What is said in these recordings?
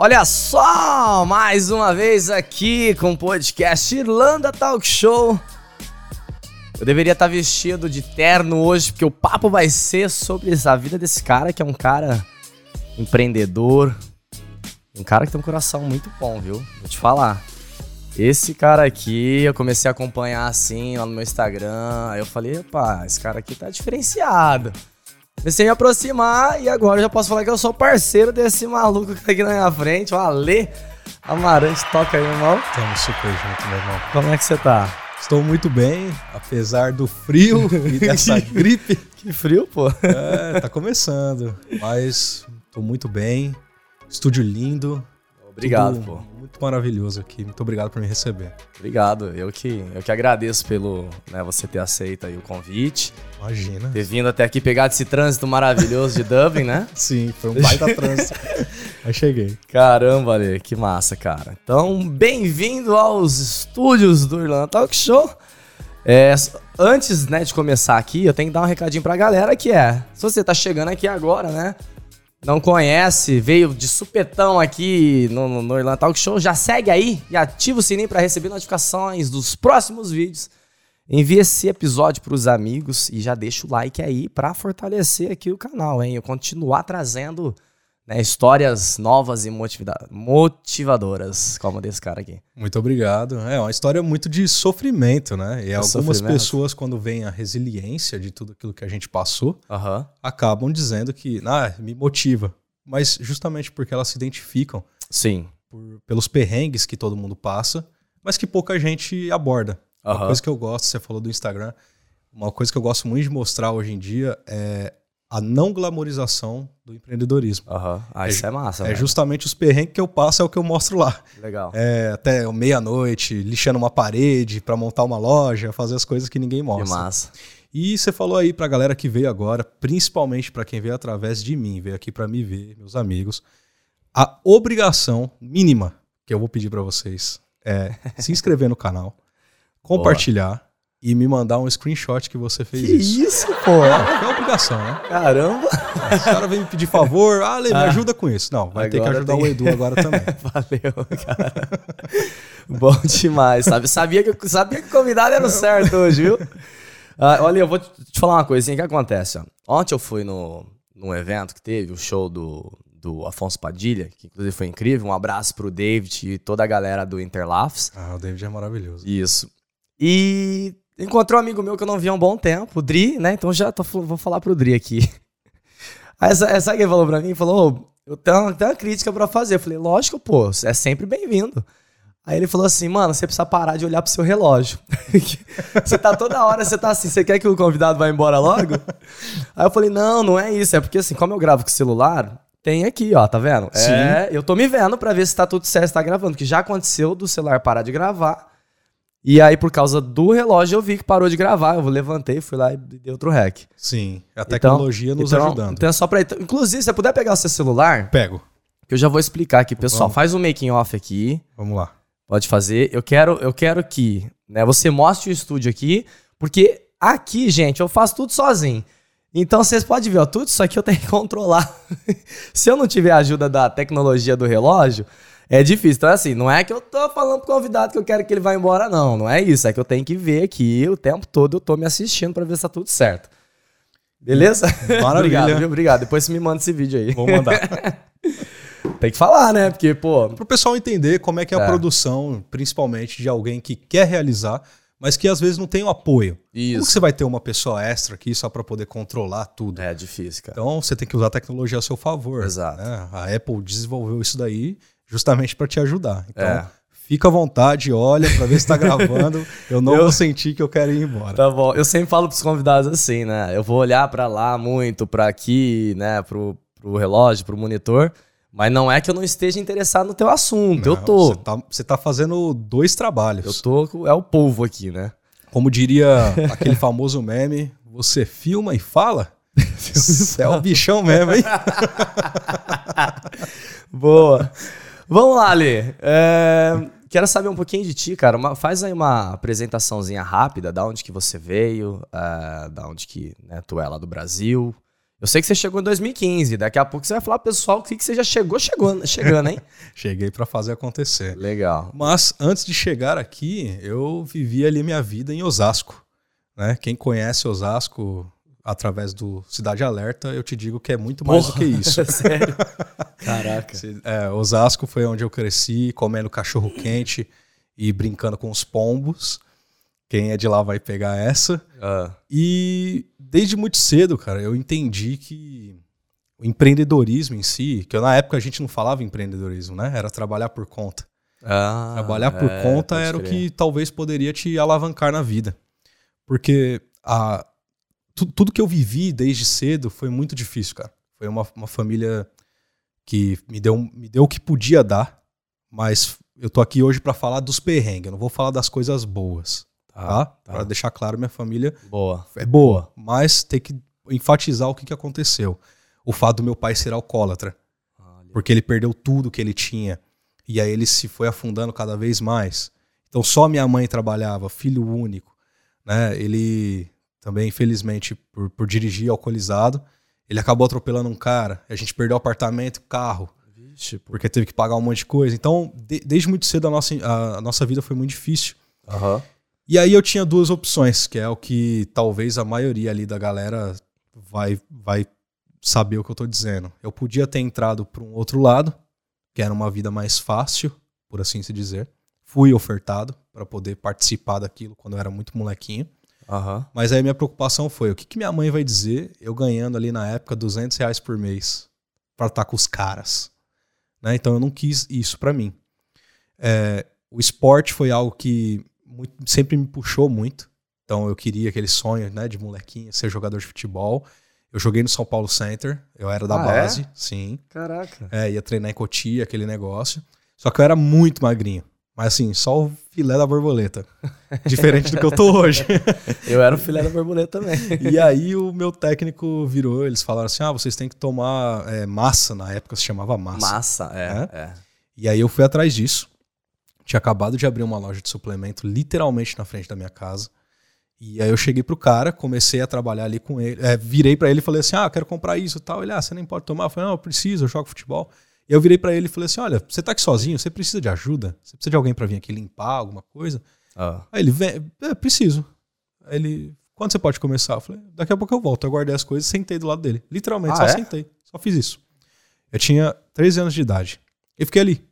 Olha só, mais uma vez aqui com o podcast Irlanda Talk Show. Eu deveria estar vestido de terno hoje, porque o papo vai ser sobre a vida desse cara, que é um cara empreendedor, um cara que tem um coração muito bom, viu? Vou te falar. Esse cara aqui, eu comecei a acompanhar assim lá no meu Instagram. Aí eu falei, opa, esse cara aqui tá diferenciado. Comecei a me aproximar e agora eu já posso falar que eu sou parceiro desse maluco que tá aqui na minha frente, o Ale Amarante. Toca aí, irmão. Estamos super juntos, meu irmão. Como é que você tá? Estou muito bem, apesar do frio e dessa gripe. Que frio, pô. É, tá começando, mas tô muito bem. Estúdio lindo. Obrigado, tudo pô. Muito maravilhoso aqui. Muito obrigado por me receber. Obrigado. Eu que, eu que agradeço pelo né, você ter aceito aí o convite. Imagina. Ter vindo até aqui pegar esse trânsito maravilhoso de Dublin, né? Sim, foi um baita trânsito. Aí cheguei. Caramba, Ale, que massa, cara. Então, bem-vindo aos estúdios do Irlanda Talk Show. É, antes né, de começar aqui, eu tenho que dar um recadinho pra galera que é. Se você tá chegando aqui agora, né? Não conhece, veio de supetão aqui no, no, no Irlanda Talk Show, já segue aí e ativa o sininho para receber notificações dos próximos vídeos. Envie esse episódio para os amigos e já deixa o like aí para fortalecer aqui o canal, hein? Eu continuar trazendo né, histórias novas e motiva motivadoras, como desse cara aqui. Muito obrigado. É uma história muito de sofrimento, né? E É algumas sofrimento. pessoas, quando veem a resiliência de tudo aquilo que a gente passou, acabam dizendo que, ah, me motiva. Mas justamente porque elas se identificam Sim. por- pelos perrengues que todo mundo passa, mas que pouca gente aborda. Uma coisa que eu gosto, você falou do Instagram, uma coisa que eu gosto muito de mostrar hoje em dia é a não glamorização do empreendedorismo. Aham. Ah, É isso é massa, É velho. justamente os perrengues que eu passo, é o que eu mostro lá. Legal. É, até meia-noite, lixando uma parede para montar uma loja, fazer as coisas que ninguém Que mostra. massa. E você falou aí pra galera que veio agora, principalmente pra quem veio através de mim, veio aqui pra me ver, meus amigos, a obrigação mínima que eu vou pedir pra vocês é se inscrever no canal, compartilhar e me mandar um screenshot que você fez Que isso. isso, pô? É, é obrigação, né? Caramba. Os caras vêm me pedir favor, ah, Lê, me Ah. ajuda com isso. Não, vai ter que ajudar tem- o Edu agora também. Valeu, cara. Bom demais, sabe? Sabia que, sabia que o convidado era o certo hoje, viu? Ah, olha, eu vou te falar uma coisinha que acontece. Ó. Ontem eu fui no, num evento que teve, o show do, do Afonso Padilha, que inclusive foi incrível. Um abraço pro David e toda a galera do Interlafs. Ah, o David é maravilhoso. Isso. E encontrou um amigo meu que eu não via há um bom tempo, o Dri, né? Então já tô, vou falar pro Dri aqui. Aí sa- sabe o que ele falou pra mim? Ele falou, "Ô, eu tenho, uma- tenho uma crítica pra fazer. Eu falei, lógico, pô, é sempre bem-vindo. Aí ele falou assim, mano, você precisa parar de olhar pro seu relógio. você tá toda hora, você tá assim, você quer que o convidado vá embora logo? Aí eu falei, não, não é isso. É porque assim, como eu gravo com o celular, tem aqui, ó, tá vendo? Sim. É, eu tô me vendo pra ver se tá tudo certo, se tá gravando. Que já aconteceu do celular parar de gravar. E aí, por causa do relógio, eu vi que parou de gravar. Eu levantei, fui lá e dei outro rec. Sim, a tecnologia nos então, ajudando. Então é só pra. Inclusive, se você puder pegar o seu celular, Pego. que eu já vou explicar aqui, pessoal. Vamos. Faz o making off aqui. Vamos lá. Pode fazer. Eu quero, eu quero que né, você mostre o estúdio aqui, porque aqui, gente, eu faço tudo sozinho. Então vocês podem ver, ó, tudo isso aqui eu tenho que controlar. Se eu não tiver a ajuda da tecnologia do relógio, é difícil. Então, assim, não é que eu tô falando pro convidado que eu quero que ele vá embora, não. Não é isso. É que eu tenho que ver aqui o tempo todo, eu tô me assistindo pra ver se tá tudo certo. Beleza? Maravilha. Obrigado, viu? Obrigado. Depois você me manda esse vídeo aí. Vou mandar. Tem que falar, né? Porque, pô, Para o pessoal entender como é que é a É. produção, principalmente de alguém que quer realizar, mas que às vezes não tem o apoio. Como que isso. você vai ter uma pessoa extra aqui só para poder controlar tudo? É difícil, cara. Então você tem que usar a tecnologia a seu favor. Exato. né? A Apple desenvolveu isso daí justamente para te ajudar. Então É. fica à vontade, olha para ver se está gravando. Eu não Eu- vou sentir que eu quero ir embora. Tá bom. Eu sempre falo pros convidados assim, né? Eu vou olhar pra lá muito, pra aqui, né? Pro, pro relógio, pro monitor. Mas não é que eu não esteja interessado no teu assunto. eu Não, tô. Você tá, você tá fazendo dois trabalhos. Eu tô. É o povo aqui, né? Como diria aquele famoso meme, você filma e fala? Você é o bichão mesmo, hein? Boa. Vamos lá, Lê. É, quero saber um pouquinho de ti, cara. Uma- faz aí uma apresentaçãozinha rápida, da onde que você veio, é, da onde que né, tu é lá do Brasil. Eu sei que você chegou em 2015. Daqui a pouco você vai falar, pessoal, o que você já chegou chegando, chegando hein? Cheguei para fazer acontecer. Legal. Mas antes de chegar aqui, eu vivi ali minha vida em Osasco. Né? Quem conhece Osasco através do Cidade Alerta, eu te digo que é muito mais Porra, do que isso. Sério? Caraca. É, Osasco foi onde eu cresci, comendo cachorro quente e brincando com os pombos. Quem é de lá vai pegar essa. Uh. E desde muito cedo, cara, eu entendi que o empreendedorismo em si, que eu, na época a gente não falava empreendedorismo, né? Era trabalhar por conta. Ah, trabalhar por é, conta era o que talvez poderia te alavancar na vida. Porque a, tudo que eu vivi desde cedo foi muito difícil, cara. Foi uma, uma família que me deu, me deu o que podia dar, mas eu tô aqui hoje para falar dos perrengues, eu não vou falar das coisas boas. Tá? tá. Para deixar claro, minha família boa. é boa, mas tem que enfatizar o que, que aconteceu. O fato do meu pai ser alcoólatra. Olha. Porque ele perdeu tudo que ele tinha. E aí ele se foi afundando cada vez mais. Então só minha mãe trabalhava, filho único. Né? Ele também, infelizmente, por, por dirigir alcoolizado, ele acabou atropelando um cara. A gente perdeu o apartamento, carro. Vixe, porque teve que pagar um monte de coisa. Então, de, desde muito cedo a nossa, a, a nossa vida foi muito difícil. Uhum. E aí eu tinha duas opções, que é o que talvez a maioria ali da galera vai, vai saber o que eu tô dizendo. Eu podia ter entrado para um outro lado, que era uma vida mais fácil, por assim se dizer. Fui ofertado para poder participar daquilo quando eu era muito molequinho. Uhum. Mas aí minha preocupação foi, o que, que minha mãe vai dizer eu ganhando ali na época 200 reais por mês para estar com os caras? Né? Então eu não quis isso para mim. É, o esporte foi algo que muito, sempre me puxou muito. Então eu queria aquele sonho, né, de molequinha, ser jogador de futebol. Eu joguei no São Paulo Center, eu era da ah, é? base, é? sim. Caraca. É, ia treinar em Cotia, aquele negócio. Só que eu era muito magrinho. Mas assim, só o filé da borboleta. Diferente do que eu tô hoje. eu era o filé da borboleta também. e aí o meu técnico virou, eles falaram assim: ah, vocês têm que tomar é, massa, na época se chamava massa. Massa, é, é. é. E aí eu fui atrás disso. Tinha acabado de abrir uma loja de suplemento literalmente na frente da minha casa. E aí eu cheguei pro cara, comecei a trabalhar ali com ele. É, virei para ele e falei assim: ah, quero comprar isso e tal. Ele, ah, você nem pode tomar. Eu falei, não, eu preciso, eu jogo futebol. E eu virei para ele e falei assim: olha, você tá aqui sozinho, você precisa de ajuda? Você precisa de alguém para vir aqui limpar alguma coisa? Ah. Aí ele, vem, é, preciso. Aí ele, quando você pode começar? Eu falei, daqui a pouco eu volto. Eu guardei as coisas sentei do lado dele. Literalmente, ah, só é? sentei. Só fiz isso. Eu tinha 13 anos de idade. E fiquei ali.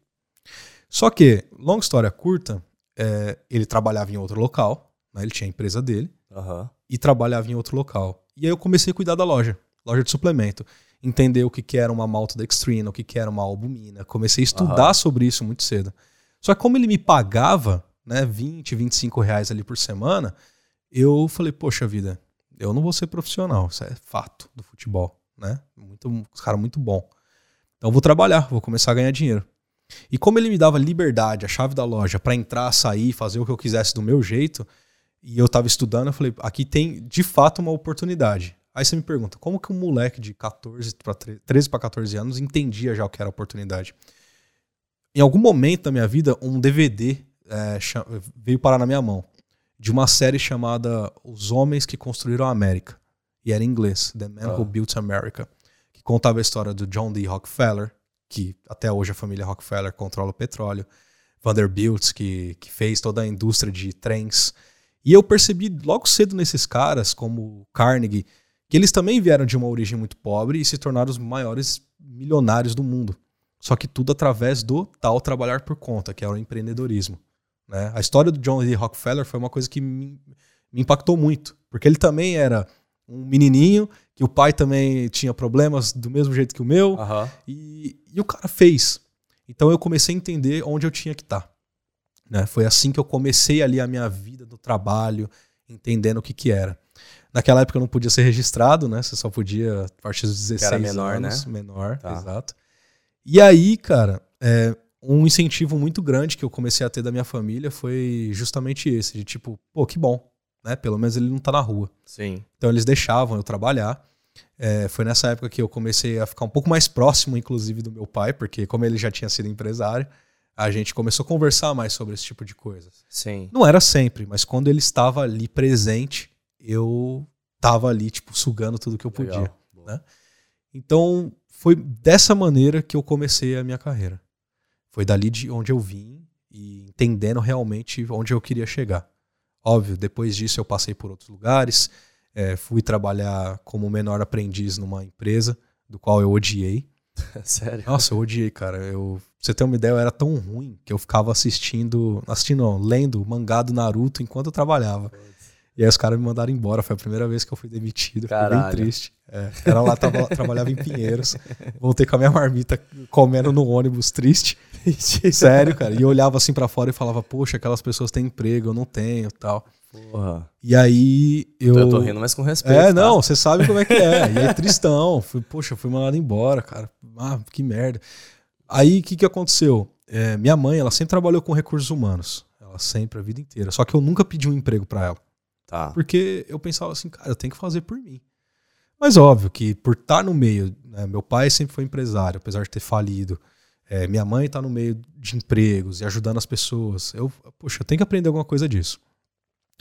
Só que, longa história curta, é, ele trabalhava em outro local, né? ele tinha a empresa dele, uhum. e trabalhava em outro local. E aí eu comecei a cuidar da loja, loja de suplemento. Entender o que, que era uma maltodextrina, o que, que era uma albumina. Comecei a estudar uhum. sobre isso muito cedo. Só que como ele me pagava né, 20, 25 reais ali por semana, eu falei, poxa vida, eu não vou ser profissional, isso é fato do futebol, né? Muito, cara muito bom. Então eu vou trabalhar, vou começar a ganhar dinheiro. E como ele me dava liberdade, a chave da loja, para entrar, sair, fazer o que eu quisesse do meu jeito, e eu estava estudando, eu falei, aqui tem de fato uma oportunidade. Aí você me pergunta, como que um moleque de 14 para 13 para 14 anos entendia já o que era oportunidade? Em algum momento da minha vida, um DVD é, veio parar na minha mão de uma série chamada Os Homens que Construíram a América. E era em inglês, The Man Who ah. Built America. Que contava a história do John D. Rockefeller, que até hoje a família Rockefeller controla o petróleo, Vanderbilt, que, que fez toda a indústria de trens. E eu percebi logo cedo nesses caras, como Carnegie, que eles também vieram de uma origem muito pobre e se tornaram os maiores milionários do mundo. Só que tudo através do tal trabalhar por conta, que é o empreendedorismo. Né? A história do John D. Rockefeller foi uma coisa que me, me impactou muito, porque ele também era um menininho, que o pai também tinha problemas do mesmo jeito que o meu, uhum. e, e o cara fez. Então eu comecei a entender onde eu tinha que estar. Tá, né? Foi assim que eu comecei ali a minha vida do trabalho, entendendo o que que era. Naquela época eu não podia ser registrado, né? Você só podia a partir dos 16 era menor, anos. Né? Menor, tá. exato. E aí, cara, é, um incentivo muito grande que eu comecei a ter da minha família foi justamente esse, de tipo, pô, que bom né? Pelo menos ele não tá na rua. Sim. Então eles deixavam eu trabalhar. É, foi nessa época que eu comecei a ficar um pouco mais próximo, inclusive, do meu pai, porque como ele já tinha sido empresário, a gente começou a conversar mais sobre esse tipo de coisas. Sim. Não era sempre, mas quando ele estava ali presente, eu tava ali, tipo, sugando tudo que eu podia. Né? Então, foi dessa maneira que eu comecei a minha carreira. Foi dali de onde eu vim e entendendo realmente onde eu queria chegar. Óbvio, depois disso eu passei por outros lugares, é, fui trabalhar como menor aprendiz numa empresa, do qual eu odiei. Sério? Nossa, eu odiei, cara. Eu, pra você ter uma ideia, eu era tão ruim que eu ficava assistindo, assistindo, não, lendo o mangá do Naruto enquanto eu trabalhava. E aí os caras me mandaram embora. Foi a primeira vez que eu fui demitido. Fiquei bem triste. É, era lá, tava, trabalhava em Pinheiros. Voltei com a minha marmita comendo no ônibus, triste. Sério, cara. E eu olhava assim para fora e falava, poxa, aquelas pessoas têm emprego, eu não tenho tal. Porra. E aí eu. Eu tô rindo, mas com respeito. É, tá? não, você sabe como é que é. E aí, tristão. Fui, poxa, fui mandado embora, cara. Ah, que merda. Aí o que, que aconteceu? É, minha mãe, ela sempre trabalhou com recursos humanos. Ela sempre, a vida inteira. Só que eu nunca pedi um emprego para ela. Tá. Porque eu pensava assim, cara, eu tenho que fazer por mim. Mas óbvio que por estar no meio, né, meu pai sempre foi empresário, apesar de ter falido. É, minha mãe está no meio de empregos e ajudando as pessoas. Eu, poxa, eu tenho que aprender alguma coisa disso.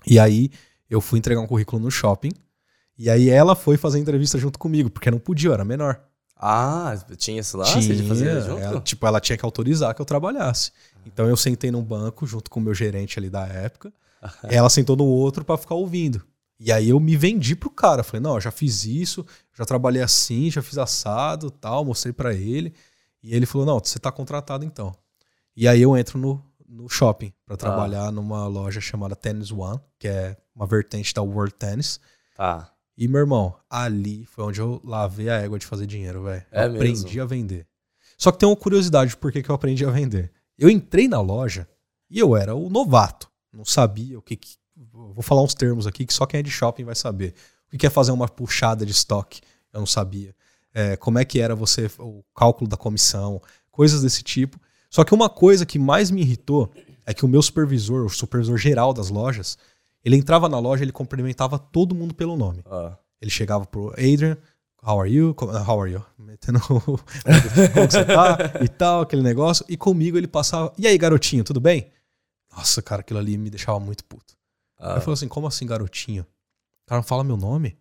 E aí eu fui entregar um currículo no shopping. E aí ela foi fazer entrevista junto comigo, porque não podia, eu era menor. Ah, tinha isso lá? Tinha, Você fazer junto? Ela, tipo, ela tinha que autorizar que eu trabalhasse. Então eu sentei num banco junto com o meu gerente ali da época. ela sentou no outro para ficar ouvindo. E aí eu me vendi pro cara. Falei, não, já fiz isso, já trabalhei assim, já fiz assado tal, mostrei para ele. E ele falou, não, você tá contratado então. E aí eu entro no, no shopping para tá. trabalhar numa loja chamada Tennis One, que é uma vertente da World Tennis. Tá. E, meu irmão, ali foi onde eu lavei a égua de fazer dinheiro, velho. É aprendi mesmo? a vender. Só que tem uma curiosidade de por que eu aprendi a vender. Eu entrei na loja e eu era o novato. Não sabia o que, que Vou falar uns termos aqui que só quem é de shopping vai saber. O que é fazer uma puxada de estoque? Eu não sabia. É, como é que era você o cálculo da comissão, coisas desse tipo. Só que uma coisa que mais me irritou é que o meu supervisor, o supervisor geral das lojas, ele entrava na loja, ele cumprimentava todo mundo pelo nome. Ah. Ele chegava pro Adrian, how are you? How are you? Metendo como você tá e tal, aquele negócio. E comigo ele passava, e aí garotinho, tudo bem? Nossa, cara, aquilo ali me deixava muito puto. Ah. Eu falei assim, como assim, garotinho? O cara não fala meu nome?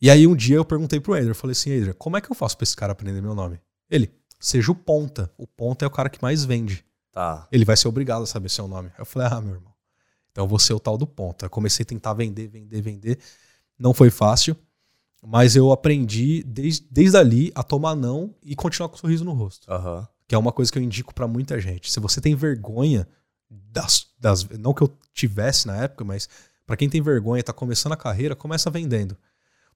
E aí um dia eu perguntei pro Adrian, eu falei assim, Adrian, como é que eu faço pra esse cara aprender meu nome? Ele, seja o ponta. O ponta é o cara que mais vende. Tá. Ele vai ser obrigado a saber seu nome. Eu falei, ah, meu irmão. Então eu vou ser o tal do ponta. Eu comecei a tentar vender, vender, vender. Não foi fácil, mas eu aprendi desde, desde ali a tomar não e continuar com um sorriso no rosto. Uhum. Que é uma coisa que eu indico para muita gente. Se você tem vergonha das, das, não que eu tivesse na época, mas para quem tem vergonha está começando a carreira, começa vendendo.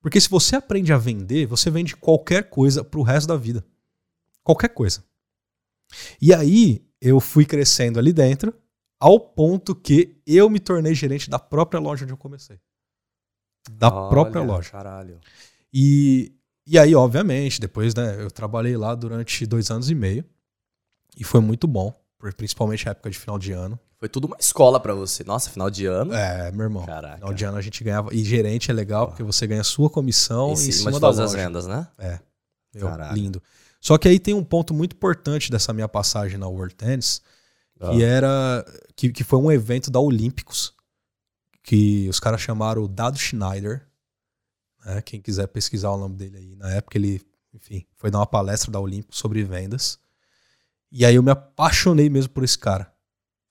Porque se você aprende a vender, você vende qualquer coisa para o resto da vida. Qualquer coisa. E aí eu fui crescendo ali dentro, ao ponto que eu me tornei gerente da própria loja onde eu comecei. Da Olha, própria loja. Caralho. E, e aí, obviamente, depois né, eu trabalhei lá durante dois anos e meio. E foi muito bom principalmente a época de final de ano. Foi tudo uma escola para você. Nossa, final de ano. É, meu irmão. Caraca. Final de ano a gente ganhava. E gerente é legal porque você ganha sua comissão em cima, em cima de todas as vendas, né? É. Meu, lindo. Só que aí tem um ponto muito importante dessa minha passagem na World Tennis, ah. que era que, que foi um evento da Olímpicos, que os caras chamaram o Dado Schneider. Né? Quem quiser pesquisar o nome dele aí. Na época ele, enfim, foi dar uma palestra da Olímpicos sobre vendas. E aí eu me apaixonei mesmo por esse cara.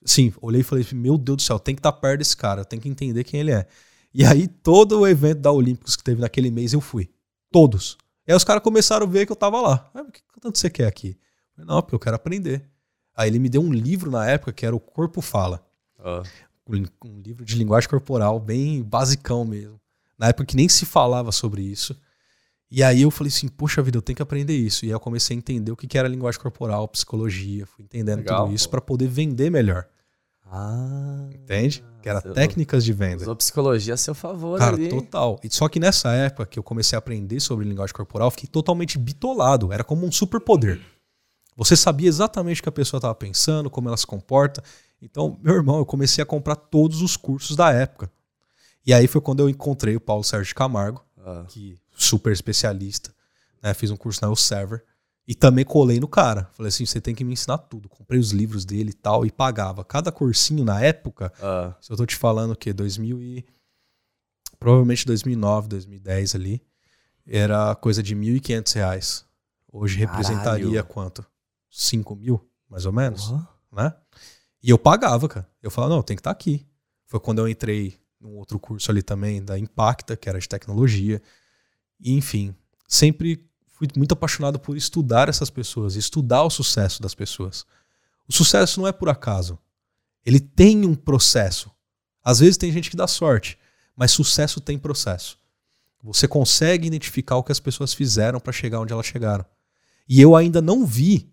Sim, olhei e falei, meu Deus do céu, tem que estar tá perto desse cara, tem que entender quem ele é. E aí todo o evento da Olímpicos que teve naquele mês eu fui. Todos. E aí os caras começaram a ver que eu tava lá. Ah, o que tanto você quer aqui? Falei, não, porque eu quero aprender. Aí ele me deu um livro na época que era o Corpo Fala. Um, um livro de linguagem corporal, bem basicão mesmo. Na época que nem se falava sobre isso. E aí eu falei assim, poxa vida, eu tenho que aprender isso. E aí eu comecei a entender o que era linguagem corporal, psicologia, fui entendendo Legal, tudo isso para poder vender melhor. Ah. Entende? Que era técnicas de venda. Usou psicologia a seu favor Cara, ali. total. E só que nessa época que eu comecei a aprender sobre linguagem corporal, fiquei totalmente bitolado. Era como um superpoder. Você sabia exatamente o que a pessoa estava pensando, como ela se comporta. Então, meu irmão, eu comecei a comprar todos os cursos da época. E aí foi quando eu encontrei o Paulo Sérgio Camargo, ah. que super especialista. Né? Fiz um curso na Elsevier. E também colei no cara. Falei assim: você tem que me ensinar tudo. Comprei os livros dele e tal, e pagava. Cada cursinho na época, uh. se eu tô te falando o quê? 2000 e. Provavelmente 2009, 2010 ali. era coisa de 1.500 reais. Hoje representaria quanto? 5 mil, mais ou menos, né? E eu pagava, cara. Eu falava, não, tem que estar aqui. Foi quando eu entrei num outro curso ali também, da Impacta, que era de tecnologia. Enfim, sempre fui muito apaixonado por estudar essas pessoas, estudar o sucesso das pessoas. O sucesso não é por acaso. Ele tem um processo. Às vezes tem gente que dá sorte, mas sucesso tem processo. Você consegue identificar o que as pessoas fizeram para chegar onde elas chegaram. E eu ainda não vi,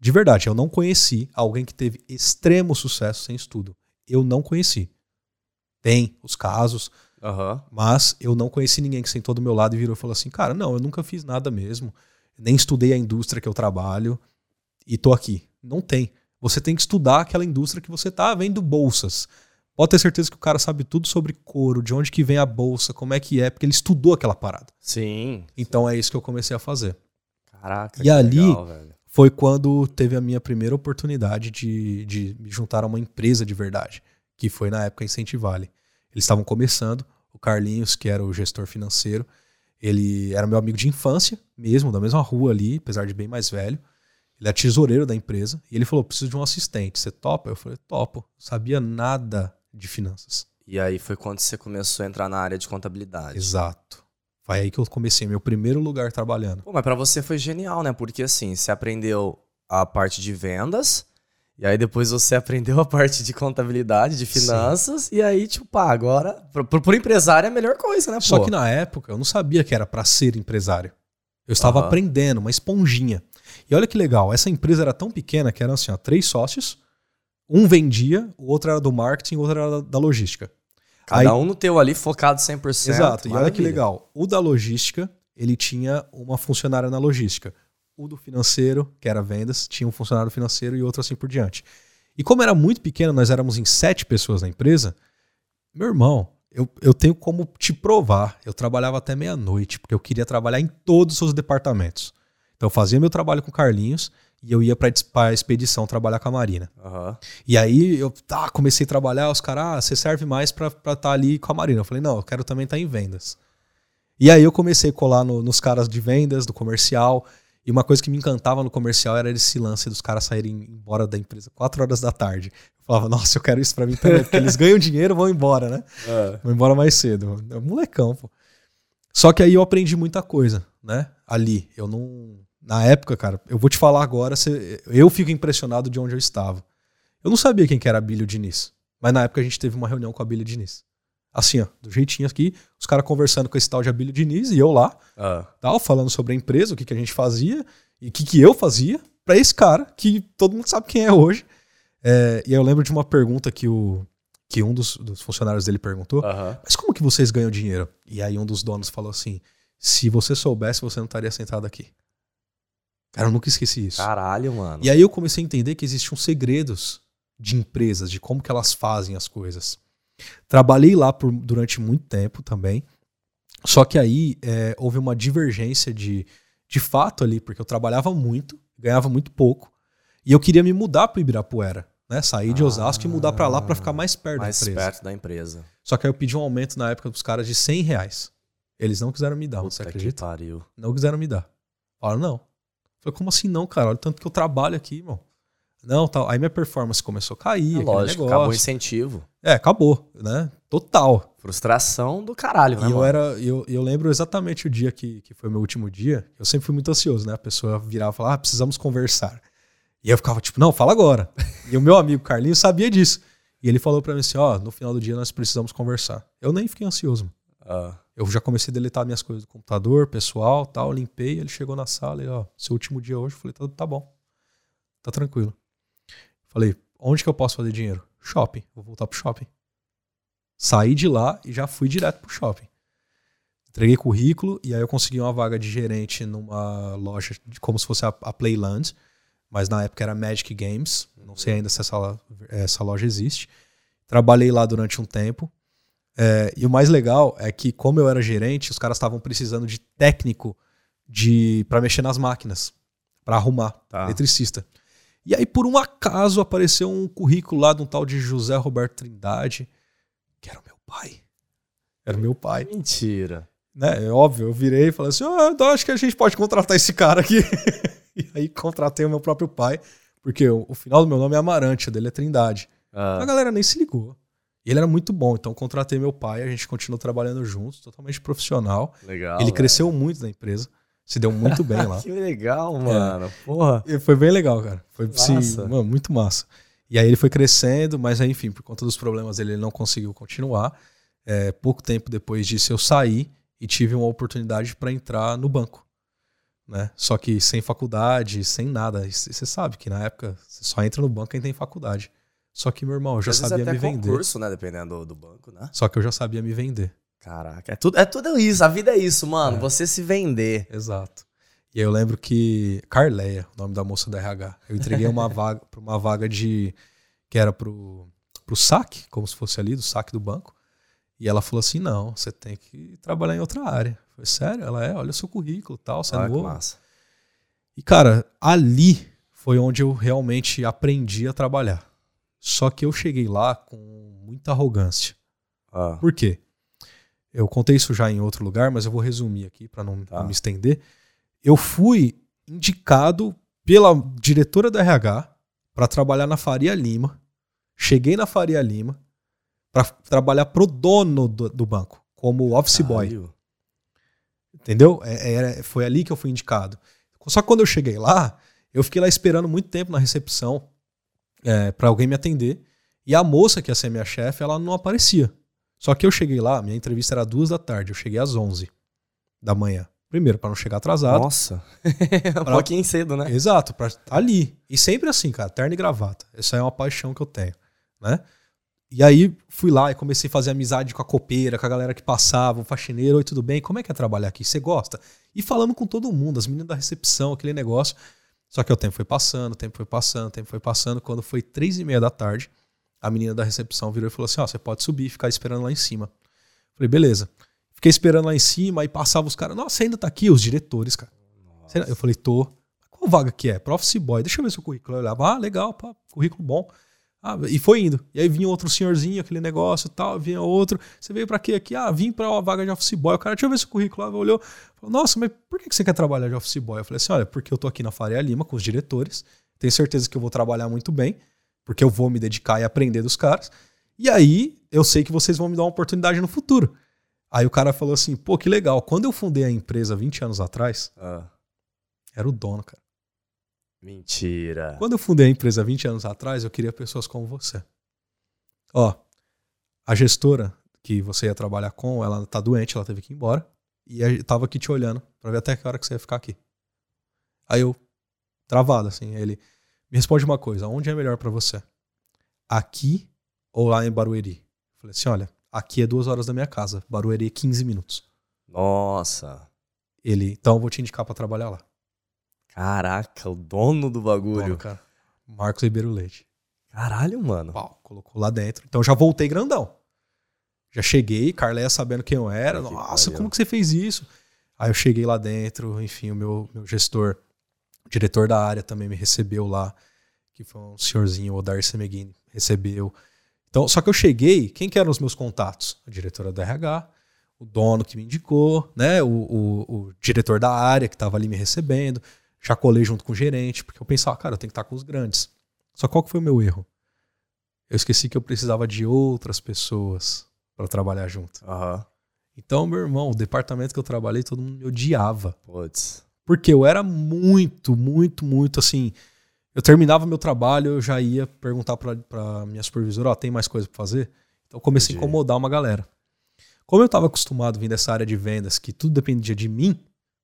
de verdade, eu não conheci alguém que teve extremo sucesso sem estudo. Eu não conheci. Tem os casos, Aham. mas eu não conheci ninguém que sentou do meu lado e virou e falou assim: Cara, não, eu nunca fiz nada mesmo. Nem estudei a indústria que eu trabalho e tô aqui. Não tem. Você tem que estudar aquela indústria que você tá vendo bolsas. Pode ter certeza que o cara sabe tudo sobre couro, de onde que vem a bolsa, como é que é, porque ele estudou aquela parada. Sim. Então é isso que eu comecei a fazer. Caraca. E que ali- legal, velho. Foi quando teve a minha primeira oportunidade de, de me juntar a uma empresa de verdade, que foi na época Incentivale. Eles estavam começando, o Carlinhos, que era o gestor financeiro, ele era meu amigo de infância, mesmo, da mesma rua ali, apesar de bem mais velho. Ele é tesoureiro da empresa e ele falou: preciso de um assistente. Você topa? Eu falei: topo. Não sabia nada de finanças. E aí foi quando você começou a entrar na área de contabilidade. Exato. Foi aí que eu comecei, meu primeiro lugar trabalhando. Pô, mas pra você foi genial, né? Porque assim, você aprendeu a parte de vendas, e aí depois você aprendeu a parte de contabilidade, de Sim. finanças, e aí, tipo, pá, agora, pro, pro, empresário é a melhor coisa, né, pô? Só que na época eu não sabia que era para ser empresário. Eu estava Aham. aprendendo, uma esponjinha. E olha que legal, essa empresa era tão pequena que eram assim, ó, três sócios. Um vendia, o outro era do marketing, o outro era da- logística. Cada aí- um no teu ali, focado 100%. Exato. E olha que maravilha. legal. O da logística, ele tinha uma funcionária na logística. O do financeiro, que era vendas, tinha um funcionário financeiro e outro assim por diante. E como era muito pequeno, nós éramos em sete pessoas na empresa, meu irmão, eu, eu tenho como te provar. Eu trabalhava até meia-noite, porque eu queria trabalhar em todos os departamentos. Então eu fazia meu trabalho com o Carlinhos e eu ia para a expedição trabalhar com a Marina. Aham. E aí eu tá, comecei a trabalhar, os caras, ah, você serve mais pra estar ali com a Marina. Eu falei, não, eu quero também estar em vendas. E aí eu comecei a colar no- nos caras de vendas, do comercial. E uma coisa que me encantava no comercial era esse lance dos caras saírem embora da empresa 4 horas da tarde. Eu falava, nossa, eu quero isso pra mim também, porque eles ganham dinheiro vão embora, né? É. Vou embora mais cedo. É um molecão, pô. Só que aí eu aprendi muita coisa, né? Ali. Eu não. Na época, cara, eu vou te falar agora, eu fico impressionado de onde eu estava. Eu não sabia quem que era a Bílio Diniz. Mas na época a gente teve uma reunião com a Bílio Diniz. Assim, ó, do jeitinho aqui, os caras conversando com esse tal de Abílio Diniz e eu lá, Ah. tal, falando sobre a empresa, o que, que a gente fazia e o que, que eu fazia pra esse cara, que todo mundo sabe quem é hoje. É, e aí eu lembro de uma pergunta que, o, que um dos, dos funcionários dele perguntou. Mas como que vocês ganham dinheiro? E aí um dos donos falou assim: se você soubesse, você não estaria sentado aqui. Cara, eu nunca esqueci isso. Caralho, mano. E aí eu comecei a entender que existiam segredos de empresas, de como que elas fazem as coisas. Trabalhei lá por, durante muito tempo também. Só que aí é, houve uma divergência de, de fato ali, porque eu trabalhava muito, ganhava muito pouco, e eu queria me mudar para Ibirapuera, né? Sair de Ah, Osasco e mudar para lá para ficar mais perto Mais da empresa. perto da empresa. Só que aí eu pedi um aumento na época dos caras de 100 reais. Eles não quiseram me dar, Puta você que acredita? pariu. Não quiseram me dar. Falaram, não. Falei, como assim não, cara? Olha o tanto que eu trabalho aqui, irmão. Não, tal. Aí minha performance começou a cair. É lógico, negócio. acabou o incentivo. É, acabou, né? Total. Frustração do caralho, né, E eu era, eu, eu lembro exatamente o dia que, que foi meu último dia. Eu sempre fui muito ansioso, né? A pessoa virava e falava, ah, precisamos conversar. E eu ficava tipo, não, fala agora. e o meu amigo Carlinhos sabia disso. E ele falou pra mim assim, ó, no final do dia nós precisamos conversar. Eu nem fiquei ansioso. Ah. Eu já comecei a deletar minhas coisas do computador, pessoal, tal, limpei, ele chegou na sala e, ó, seu último dia hoje, eu falei, tá, tá bom. Tá tranquilo. Falei, onde que eu posso fazer dinheiro? Shopping. Vou voltar pro shopping. Saí de lá e já fui direto pro shopping. Entreguei currículo e aí eu consegui uma vaga de gerente numa loja como se fosse a, a Playland, mas na época era Magic Games. Não sei ainda se essa, essa loja existe. Trabalhei lá durante um tempo. É, e o mais legal é que, como eu era gerente, os caras estavam precisando de técnico de para mexer nas máquinas, para arrumar, Tá. eletricista. E aí, por um acaso, apareceu um currículo lá de um tal de José Roberto Trindade, que era o meu pai. Era o meu pai. Mentira. né, é óbvio, eu virei e falei assim: oh, acho que a gente pode contratar esse cara aqui. e aí contratei o meu próprio pai, porque o, o final do meu nome é Amarante, o dele é Trindade. Ah, A galera nem se ligou. E ele era muito bom, então contratei meu pai, a gente continuou trabalhando juntos, totalmente profissional. legal. ele velho. cresceu muito na empresa, se deu muito bem lá. Que legal, mano. Porra. E foi bem legal, cara. Foi sim, Massa. mano, muito massa. E aí ele foi crescendo, mas aí, enfim, por conta dos problemas dele, ele não conseguiu continuar. É, pouco tempo depois disso, eu saí e tive uma oportunidade para entrar no banco. Né? Só que sem faculdade, sem nada. E Você sabe que na época você só entra no banco quem tem faculdade. Só que, meu irmão, eu já Às vezes sabia até me vender. concurso, né? Dependendo do, do banco, né? Só que eu já sabia me vender. Caraca, é tudo, é tudo isso. A vida é isso, mano. É. Você se vender. Exato. E aí eu lembro que. Carleia, o nome da moça da RH. Eu entreguei uma vaga para uma vaga de. que era pro, pro saque, como se fosse ali, do saque do banco. E ela falou assim: não, você tem que trabalhar em outra área. Falei, sério? Ela é, olha o seu currículo e tal, você é Ah, que novo. massa. E, cara, ali foi onde eu realmente aprendi a trabalhar. Só que eu cheguei lá com muita arrogância. Ah, Por quê? Eu contei isso já em outro lugar, mas eu vou resumir aqui para não, Tá. não me estender. Eu fui indicado pela diretora da RH para trabalhar na Faria Lima. Cheguei na Faria Lima para trabalhar pro dono do, do banco, como office boy. Entendeu? É- é- foi ali que eu fui indicado. Só que quando eu cheguei lá, eu fiquei lá esperando muito tempo na recepção é, para alguém me atender. E a moça, que ia ser minha chefe, ela não aparecia. Só que eu cheguei lá, minha entrevista era duas da tarde, eu cheguei às 11 da manhã. Primeiro, para não chegar atrasado. Nossa. um pouquinho cedo, né? Exato, pra estar ali. E sempre assim, cara, terno e gravata. Essa é uma paixão que eu tenho, né? E aí fui lá e comecei a fazer amizade com a copeira, com a galera que passava, o faxineiro, oi, tudo bem? Como é que é trabalhar aqui? Você gosta? E falando com todo mundo, as meninas da recepção, aquele negócio. Só que o tempo foi passando, o tempo foi passando, o tempo foi passando. Quando foi três e meia da tarde, a menina da recepção virou e falou assim: Ó, você pode subir e ficar esperando lá em cima. Falei, beleza. Fiquei esperando lá em cima, aí passava os caras. Nossa, ainda tá aqui? Os diretores, cara. Eu falei, tô. Qual vaga que é? Pra office boy. Deixa eu ver seu currículo. Eu olhava, ah, legal, pá, currículo bom. Ah, e foi indo. E aí vinha outro senhorzinho, aquele negócio e tal, vinha outro. Você veio pra quê aqui? Ah, vim pra uma vaga de office boy. O cara, deixa eu ver seu currículo. Lá, olhou, falou, nossa, mas por que você quer trabalhar de office boy? Eu falei assim, olha, porque eu tô aqui na Faria Lima com os diretores. Tenho certeza que eu vou trabalhar muito bem, porque eu vou me dedicar e aprender dos caras. E aí, eu sei que vocês vão me dar uma oportunidade no futuro. Aí o cara falou assim, pô, que legal. Quando eu fundei a empresa 20 anos atrás, Ah, era o dono, cara. mentira. Quando eu fundei a empresa 20 anos atrás, eu queria pessoas como você. Ó, a gestora que você ia trabalhar com, ela tá doente, ela teve que ir embora. E eu tava aqui te olhando pra ver até que hora que você ia ficar aqui. Aí eu, travado assim, ele, me responde uma coisa, onde é melhor pra você? Aqui ou lá em Barueri? Eu falei assim, olha, aqui é duas horas da minha casa, Barueri é 15 minutos. Nossa. Ele, então eu vou te indicar pra trabalhar lá. Caraca, o dono do bagulho. Dono, cara. Marcos Ribeiro Leite. Caralho, mano. Pau, colocou lá dentro. Então já voltei grandão. Já cheguei, Carleia sabendo quem eu era. Nossa, como que você fez isso? Aí eu cheguei lá dentro, enfim, o meu, meu gestor, diretor da área também me recebeu lá, que foi um senhorzinho, o Darcy Semeghini, recebeu. Então, só que eu cheguei, quem que eram os meus contatos? A diretora da RH, o dono que me indicou, né? O, o, o diretor da área que estava ali me recebendo. Já colei junto com o gerente, porque eu pensava, cara, eu tenho que estar com os grandes. Só qual que foi o meu erro? Eu esqueci que eu precisava de outras pessoas para trabalhar junto. Aham. Então, meu irmão, o departamento que eu trabalhei, todo mundo me odiava. Putz. Porque eu era muito, muito, muito assim. Eu terminava meu trabalho, eu já ia perguntar pra, pra minha supervisora: Ó, tem mais coisa pra fazer? Então eu comecei a Entendi. incomodar uma galera. Como eu tava acostumado a vir dessa área de vendas, que tudo dependia de mim,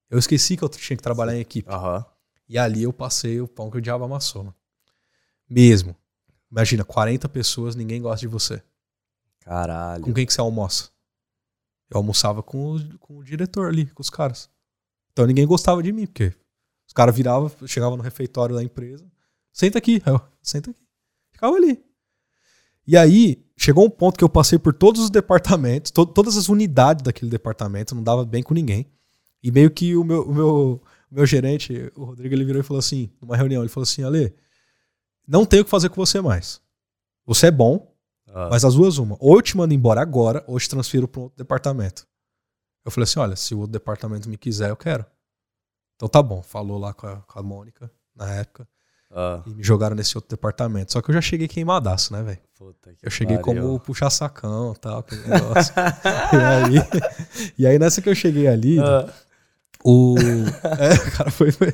eu esqueci que eu tinha que trabalhar em equipe. Aham. E ali eu passei o pão que o diabo amassou. Né? Mesmo. Imagina, 40 pessoas, ninguém gosta de você. Caralho. Com quem que você almoça? Eu almoçava com o, com o diretor ali, com os caras. Então ninguém gostava de mim, porque os caras viravam, chegavam no refeitório da empresa. Senta aqui, eu, senta aqui. Ficava ali. E aí, chegou um ponto que eu passei por todos os departamentos, to- todas as unidades daquele departamento, não dava bem com ninguém. E meio que o meu, o meu, o meu gerente, o Rodrigo, ele virou e falou assim, numa reunião, ele falou assim, Ale, não tenho o que fazer com você mais. Você é bom, Ah, mas as duas, uma. Ou eu te mando embora agora, ou eu te transfiro para outro departamento. Eu falei assim: olha, se o outro departamento me quiser, eu quero. Então tá bom. Falou lá com a, com a Mônica, na época. Ah, E me jogaram nesse outro departamento. Só que eu já cheguei queimadaço, né, velho? puta que Eu cheguei pariu. como puxar sacão e tal, aquele negócio. e, aí, e aí nessa que eu cheguei ali, Ah, o. É, cara, foi, foi.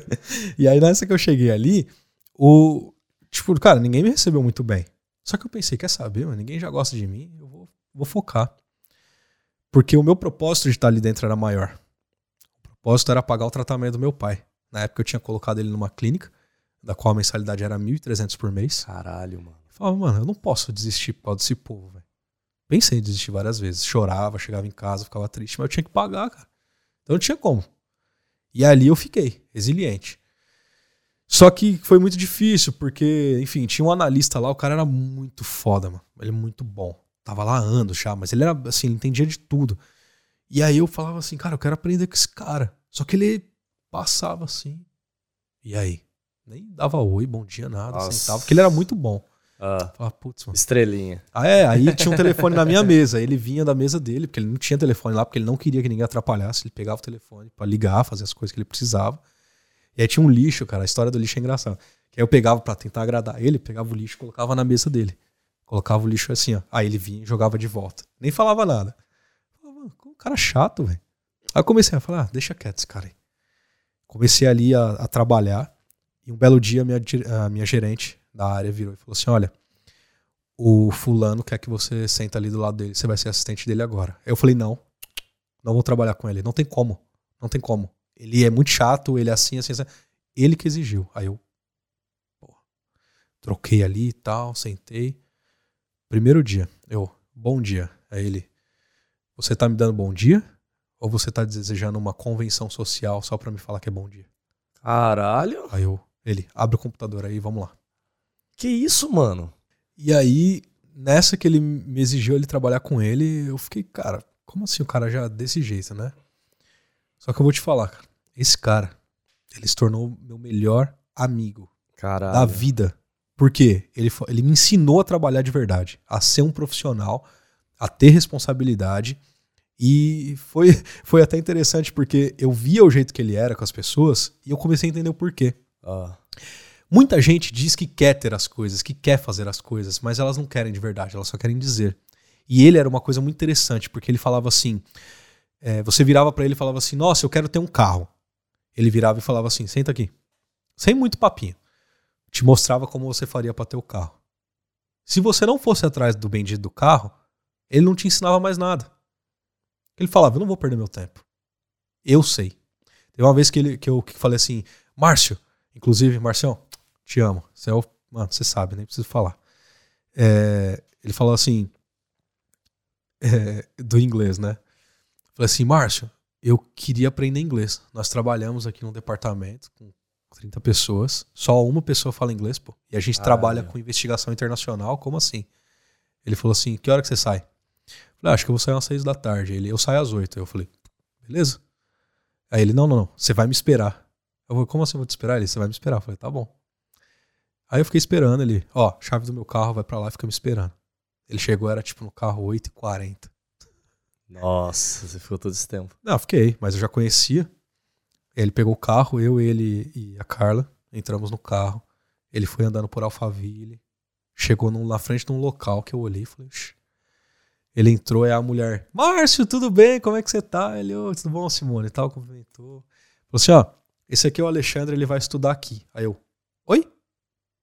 E aí nessa que eu cheguei ali, o. Tipo, cara, ninguém me recebeu muito bem. Só que eu pensei, quer saber, mano? Ninguém já gosta de mim, eu vou, vou focar. Porque o meu propósito de estar ali dentro era maior. O propósito era pagar o tratamento do meu pai. Na época eu tinha colocado ele numa clínica, da qual a mensalidade era 1.300 por mês. Caralho, mano. Eu falava, mano, eu não posso desistir por causa desse povo, velho. Pensei em desistir várias vezes. Chorava, chegava em casa, ficava triste, mas eu tinha que pagar, cara. Então não tinha como. E ali eu fiquei, resiliente. Só que foi muito difícil, porque, enfim, tinha um analista lá, o cara era muito foda, mano. Ele é muito bom. Tava lá há anos já, mas ele era, assim, ele entendia de tudo. E aí eu falava assim, cara, eu quero aprender com esse cara. Só que ele passava assim. E aí? Nem dava oi, bom dia, nada, Nossa. sentava, porque ele era muito bom. Ah, Falava, putz, mano. estrelinha. Ah, é, aí tinha um telefone na minha mesa. Ele vinha da mesa dele, porque ele não tinha telefone lá, porque ele não queria que ninguém atrapalhasse. Ele pegava o telefone pra ligar, fazer as coisas que ele precisava. E aí tinha um lixo, cara. A história do lixo é engraçada. Que aí eu pegava pra tentar agradar ele, pegava o lixo e colocava na mesa dele. Colocava o lixo assim, ó. Aí ele vinha e jogava de volta. Nem falava nada. Falava, que cara chato, velho. Aí eu comecei a falar, ah, deixa quieto esse cara aí. Comecei ali a, a trabalhar. E um belo dia a minha, a minha gerente da área virou e falou assim: olha, o fulano quer que você senta ali do lado dele, você vai ser assistente dele agora. Eu falei, não, não vou trabalhar com ele. Não tem como. Não tem como. Ele é muito chato, ele é assim, assim, assim. Ele que exigiu. Aí eu, pô, troquei ali e tal, sentei. Primeiro dia, eu, bom dia. Aí ele, você tá me dando bom dia? Ou você tá desejando uma convenção social só pra me falar que é bom dia? Caralho. Aí eu, ele, abre o computador aí, vamos lá. Que isso, mano? E aí, nessa que ele me exigiu ele trabalhar com ele, eu fiquei, cara, como assim o cara já desse jeito, né? Só que eu vou te falar, cara, esse cara, ele se tornou meu melhor amigo Caralho. da vida. Por quê? Ele, ele me ensinou a trabalhar de verdade, a ser um profissional, a ter responsabilidade. E foi, foi até interessante porque eu via o jeito que ele era com as pessoas e eu comecei a entender o porquê. Ah, Muita gente diz que quer ter as coisas, que quer fazer as coisas, mas elas não querem de verdade, elas só querem dizer. E ele era uma coisa muito interessante, porque ele falava assim: é, você virava pra ele e falava assim, nossa, eu quero ter um carro. Ele virava e falava assim: senta aqui. Sem muito papinho. Te mostrava como você faria pra ter o carro. Se você não fosse atrás do bendito do carro, ele não te ensinava mais nada. Ele falava: eu não vou perder meu tempo. Eu sei. Teve uma vez que, ele, que eu falei assim: Márcio, inclusive, Marcião, te amo. Você é o. Mano, você sabe, nem preciso falar. É, ele falou assim. é, do inglês, né? Falei assim, Márcio, eu queria aprender inglês. Nós trabalhamos aqui num departamento com 30 pessoas. Só uma pessoa fala inglês, pô. E a gente Caralho. trabalha com investigação internacional. Como assim? Ele falou assim: que hora que você sai? Eu falei, "Ah, acho que eu vou sair às 6 da tarde. Ele, eu saio às 8. Eu falei, beleza. Aí ele, não, não, não. Você vai me esperar. Eu falei, como assim eu vou te esperar? Ele, você vai me esperar. Eu falei, tá bom. Aí eu fiquei esperando ele, ó, chave do meu carro, vai pra lá e fica me esperando. Ele chegou, era tipo no carro 8h40. nossa, você ficou todo esse tempo. Não, fiquei, mas eu já conhecia. Ele pegou o carro, eu, ele e a Carla, entramos no carro. Ele foi andando por Alphaville, chegou num- na frente de um local que eu olhei e falei, "Ixi." Ele entrou, é a mulher, Márcio, tudo bem? Como é que você tá? Ele, ô, tudo bom, Simone? E tal, cumprimentou. Falou assim, ó, esse aqui é o Alexandre, ele vai estudar aqui. Aí eu, oi?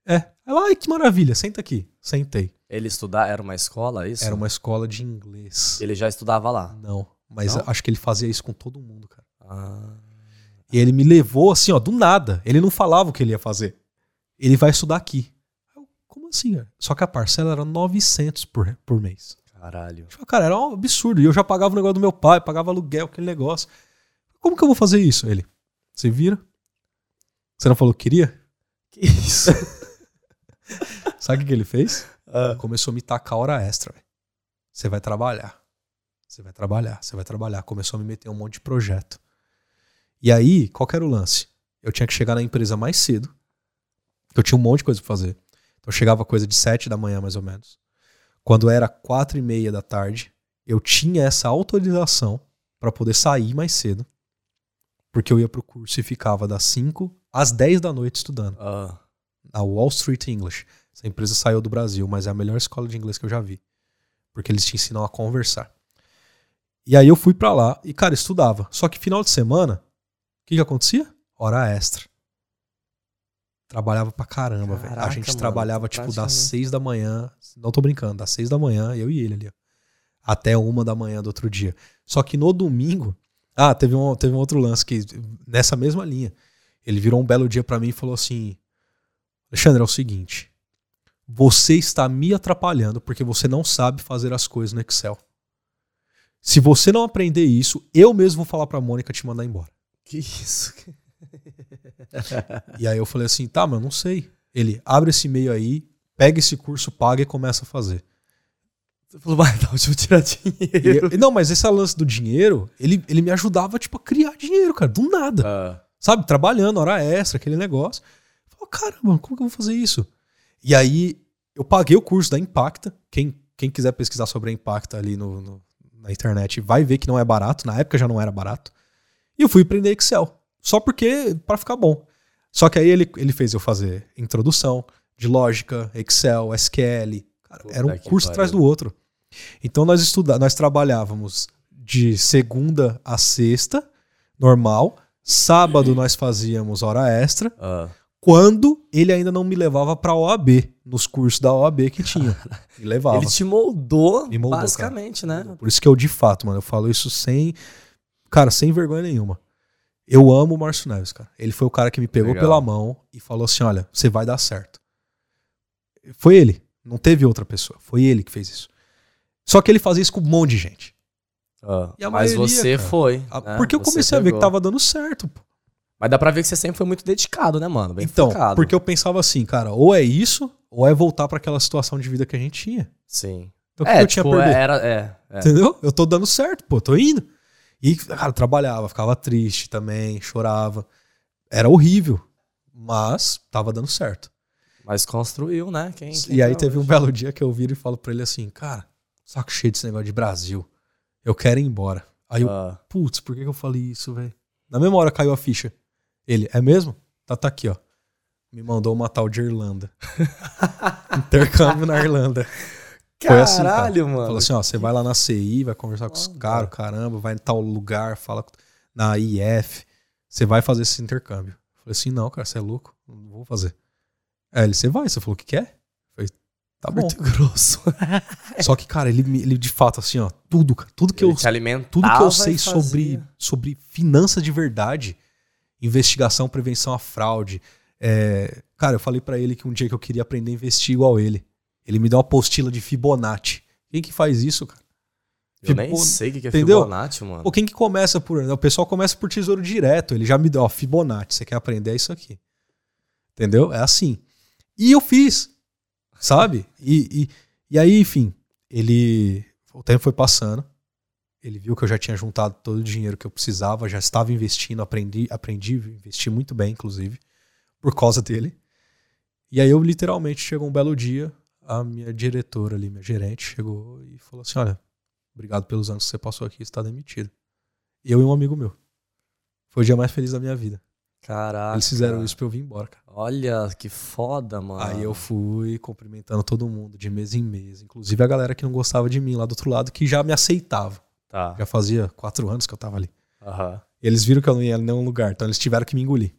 É. Ela, ai, que maravilha, senta aqui. Sentei. Ele estudar, era uma escola, é isso? Era uma escola de inglês. Ele já estudava lá. Não, mas Não? acho que ele fazia isso com todo mundo, cara. Ah, ele me levou assim, ó, do nada. Ele não falava o que ele ia fazer. Ele vai estudar aqui. Eu, Como assim? cara? Só que a parcela era 900 por, por mês. caralho. Falei, cara, era um absurdo. E eu já pagava o negócio do meu pai, pagava aluguel, aquele negócio. Como que eu vou fazer isso? Ele, você vira? Você não falou que queria? Que isso? Sabe o que ele fez? Ah, Começou a me tacar hora extra. Você vai trabalhar. Você vai trabalhar, você vai trabalhar. Começou a me meter um monte de projeto. E aí, qual que era o lance? Eu tinha que chegar na empresa mais cedo. Eu tinha um monte de coisa pra fazer. Então eu chegava coisa de sete da manhã, mais ou menos. Quando era quatro e meia da tarde, eu tinha essa autorização para poder sair mais cedo. Porque eu ia pro curso e ficava das 5 às 10 da noite estudando. Ah, A Wall Street English. Essa empresa saiu do Brasil, mas é a melhor escola de inglês que eu já vi. Porque eles te ensinam a conversar. E aí eu fui pra lá e, cara, estudava. Só que final de semana, que, que acontecia? Hora extra. Trabalhava pra caramba, velho. A gente mano, trabalhava, tipo, das. 6 da manhã. Não tô brincando, das 6 da manhã, eu e ele ali, ó. Até uma da manhã do outro dia. Só que no domingo. Ah, teve um, teve um outro lance que, nessa mesma linha, ele virou um belo dia pra mim e falou assim: Alexandre, é o seguinte. Você está me atrapalhando porque você não sabe fazer as coisas no Excel. Se você não aprender isso, eu mesmo vou falar pra Mônica te mandar embora. Que isso? E aí eu falei assim, tá, mas eu não sei. Ele, abre esse e-mail aí, pega esse curso, paga e começa a fazer. Você falou, vai, então, deixa eu tirar dinheiro. E- não, mas esse lance do dinheiro, ele, ele me ajudava, tipo, a criar dinheiro, cara, do nada. Ah, Sabe, trabalhando, hora extra, aquele negócio. Eu falei, caramba, como que eu vou fazer isso? E aí, eu paguei o curso da Impacta. Quem, quem quiser pesquisar sobre a Impacta ali no, no- na internet vai ver que não é barato. Na época já não era barato. E eu fui aprender Excel. Só porque, para ficar bom. Só que aí ele, ele fez eu fazer introdução de lógica, Excel, SQL. Cara, era um curso atrás do outro. Então nós estuda, nós trabalhávamos de segunda a sexta, normal. Sábado nós fazíamos hora extra, ah. quando ele ainda não me levava pra OAB, nos cursos da OAB que tinha. Me levava. Ele te moldou, moldou, basicamente, né? Por isso que eu, de fato, mano, eu falo isso sem. Cara, sem vergonha nenhuma. Eu amo o Márcio Neves, cara. Ele foi o cara que me pegou Legal. pela mão e falou assim: olha, você vai dar certo. Foi ele. Não teve outra pessoa. Foi ele que fez isso. Só que ele fazia isso com um monte de gente. Ah, Mas maioria, você cara? foi. Ah, né? Porque eu Você comecei a ver que pegou. tava dando certo, pô. Mas dá pra ver que você sempre foi muito dedicado, né, mano? Bem Então, focado. porque eu pensava assim, cara, ou é isso, ou é voltar pra aquela situação de vida que a gente tinha. Sim. Então, o que É, eu tinha tipo, perder? era... É, é. Entendeu? Eu tô dando certo, pô, tô indo. E, cara, trabalhava, ficava triste também, chorava. Era horrível, mas tava dando certo. Mas construiu, né? Quem, quem e aí teve um hoje? belo dia que eu viro e falo pra ele assim, cara, saco cheio desse negócio de Brasil. Eu quero ir embora. Aí eu, Ah, putz, por que que eu falei isso, velho? Na mesma hora caiu a ficha. Ele, é mesmo? Tá, tá aqui, ó. Me mandou uma tal de Irlanda. Intercâmbio na Irlanda. Foi assim, cara. Caralho, mano. Falou assim, ó, você vai lá na CI, vai conversar com os caras, caramba, vai em tal lugar, fala na IF, você vai fazer esse intercâmbio. Eu falei assim, não, cara, você é louco, não vou fazer. Aí ele, você vai? Você falou que quer? Eu falei, tá bom. Muito grosso. Só que, cara, ele, ele de fato, assim, ó, tudo, cara, tudo que eu Ele alimentava tudo que eu sei sobre, sobre finanças de verdade, investigação, prevenção à fraude. é, cara, eu falei pra ele que um dia que eu queria aprender a investir igual ele. Ele me deu uma apostila de Fibonacci. Quem que faz isso, cara? Eu nem Fibon- sei o que é Entendeu? Fibonacci, mano. Pô, quem que começa por. O pessoal começa por tesouro direto. Ele já me deu, ó, Fibonacci. Você quer aprender é isso aqui. Entendeu? É assim. E eu fiz. Sabe? E, e, e aí, enfim, ele. O tempo foi passando. Ele viu que eu já tinha juntado todo o dinheiro que eu precisava, já estava investindo, aprendi, aprendi, investi muito bem, inclusive, por causa dele. E aí eu literalmente chegou um belo dia, a minha diretora ali, minha gerente, chegou e falou assim: olha, obrigado pelos anos que você passou aqui, está demitido. Eu e um amigo meu. Foi o dia mais feliz da minha vida. Caraca. Eles fizeram isso pra eu vir embora, cara. Olha, que foda, mano. Aí eu fui cumprimentando todo mundo, de mês em mês. Inclusive a galera que não gostava de mim lá do outro lado, que já me aceitava. Tá. Já fazia quatro anos que eu tava ali. Aham. Eles viram que eu não ia em nenhum lugar, então eles tiveram que me engolir.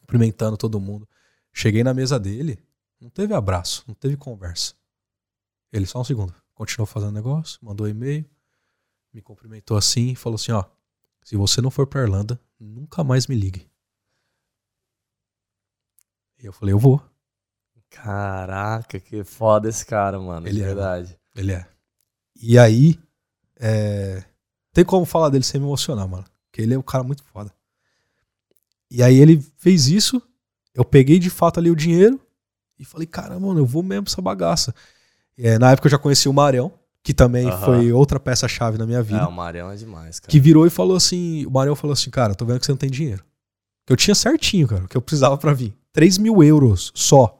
Cumprimentando todo mundo. Cheguei na mesa dele, não teve abraço, não teve conversa. Ele, só um segundo, continuou fazendo negócio, mandou e-mail, me cumprimentou assim e falou assim: ó, se você não for pra Irlanda, nunca mais me ligue. E eu falei: eu vou. Caraca, que foda esse cara, mano. Ele é, verdade. Ele é. E aí, é, tem como falar dele sem me emocionar, mano. Porque ele é um cara muito foda. E aí ele fez isso, eu peguei de fato ali o dinheiro e falei, caramba, mano, eu vou mesmo pra essa bagaça. É, na época eu já conheci o Marião, que também Aham. foi outra peça-chave na minha É, vida. o Marião é demais, cara. que virou e falou assim: o Marião falou assim, cara, tô vendo que você não tem dinheiro. Que eu tinha certinho, cara, o que eu precisava pra vir. 3 mil euros só.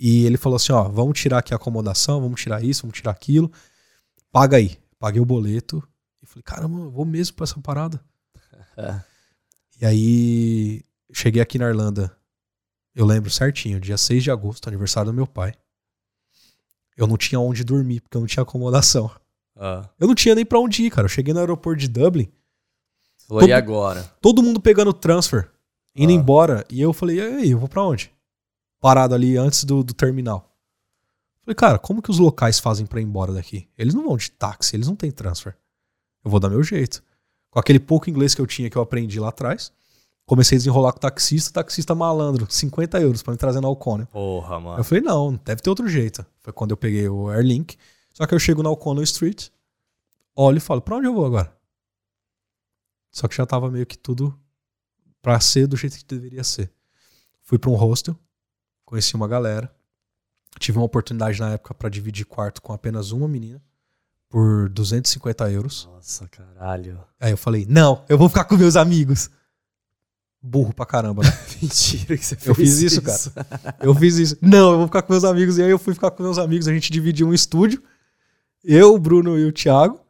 E ele falou assim: ó, vamos tirar aqui a acomodação, vamos tirar isso, vamos tirar aquilo. Paga aí. Paguei o boleto e falei, caramba, eu vou mesmo pra essa parada. É. E aí, cheguei aqui na Irlanda, eu lembro certinho, dia 6 de agosto, aniversário do meu pai. Eu não tinha onde dormir, porque eu não tinha acomodação. Ah. Eu não tinha nem pra onde ir, cara. Eu cheguei no aeroporto de Dublin, Você falou, Todo- e agora? todo mundo pegando transfer, indo Ah. embora. E eu falei, e aí, eu vou pra onde? Parado ali antes do, do terminal. Falei, cara, como que os locais fazem pra ir embora daqui? Eles não vão de táxi, eles não têm transfer. Eu vou dar meu jeito. Com aquele pouco inglês que eu tinha, que eu aprendi lá atrás, comecei a desenrolar com o taxista, taxista malandro, 50 euros pra me trazer na Alcônia. Porra, Eu mano. falei, não, deve ter outro jeito. Foi quando eu peguei o Airlink. Só que eu chego na O'Connell Street, olho e falo, pra onde eu vou agora? Só que já tava meio que tudo pra ser do jeito que deveria ser. Fui pra um hostel, conheci uma galera. Tive uma oportunidade na época pra dividir quarto com apenas uma menina por 250 euros. Nossa, caralho. Aí eu falei, não, eu vou ficar com meus amigos. Burro pra caramba, né? Mentira que você fez Eu fiz isso, Eu fiz isso. Não, eu vou ficar com meus amigos. E aí eu fui ficar com meus amigos. A gente dividiu um estúdio. Eu, o Bruno e o Thiago.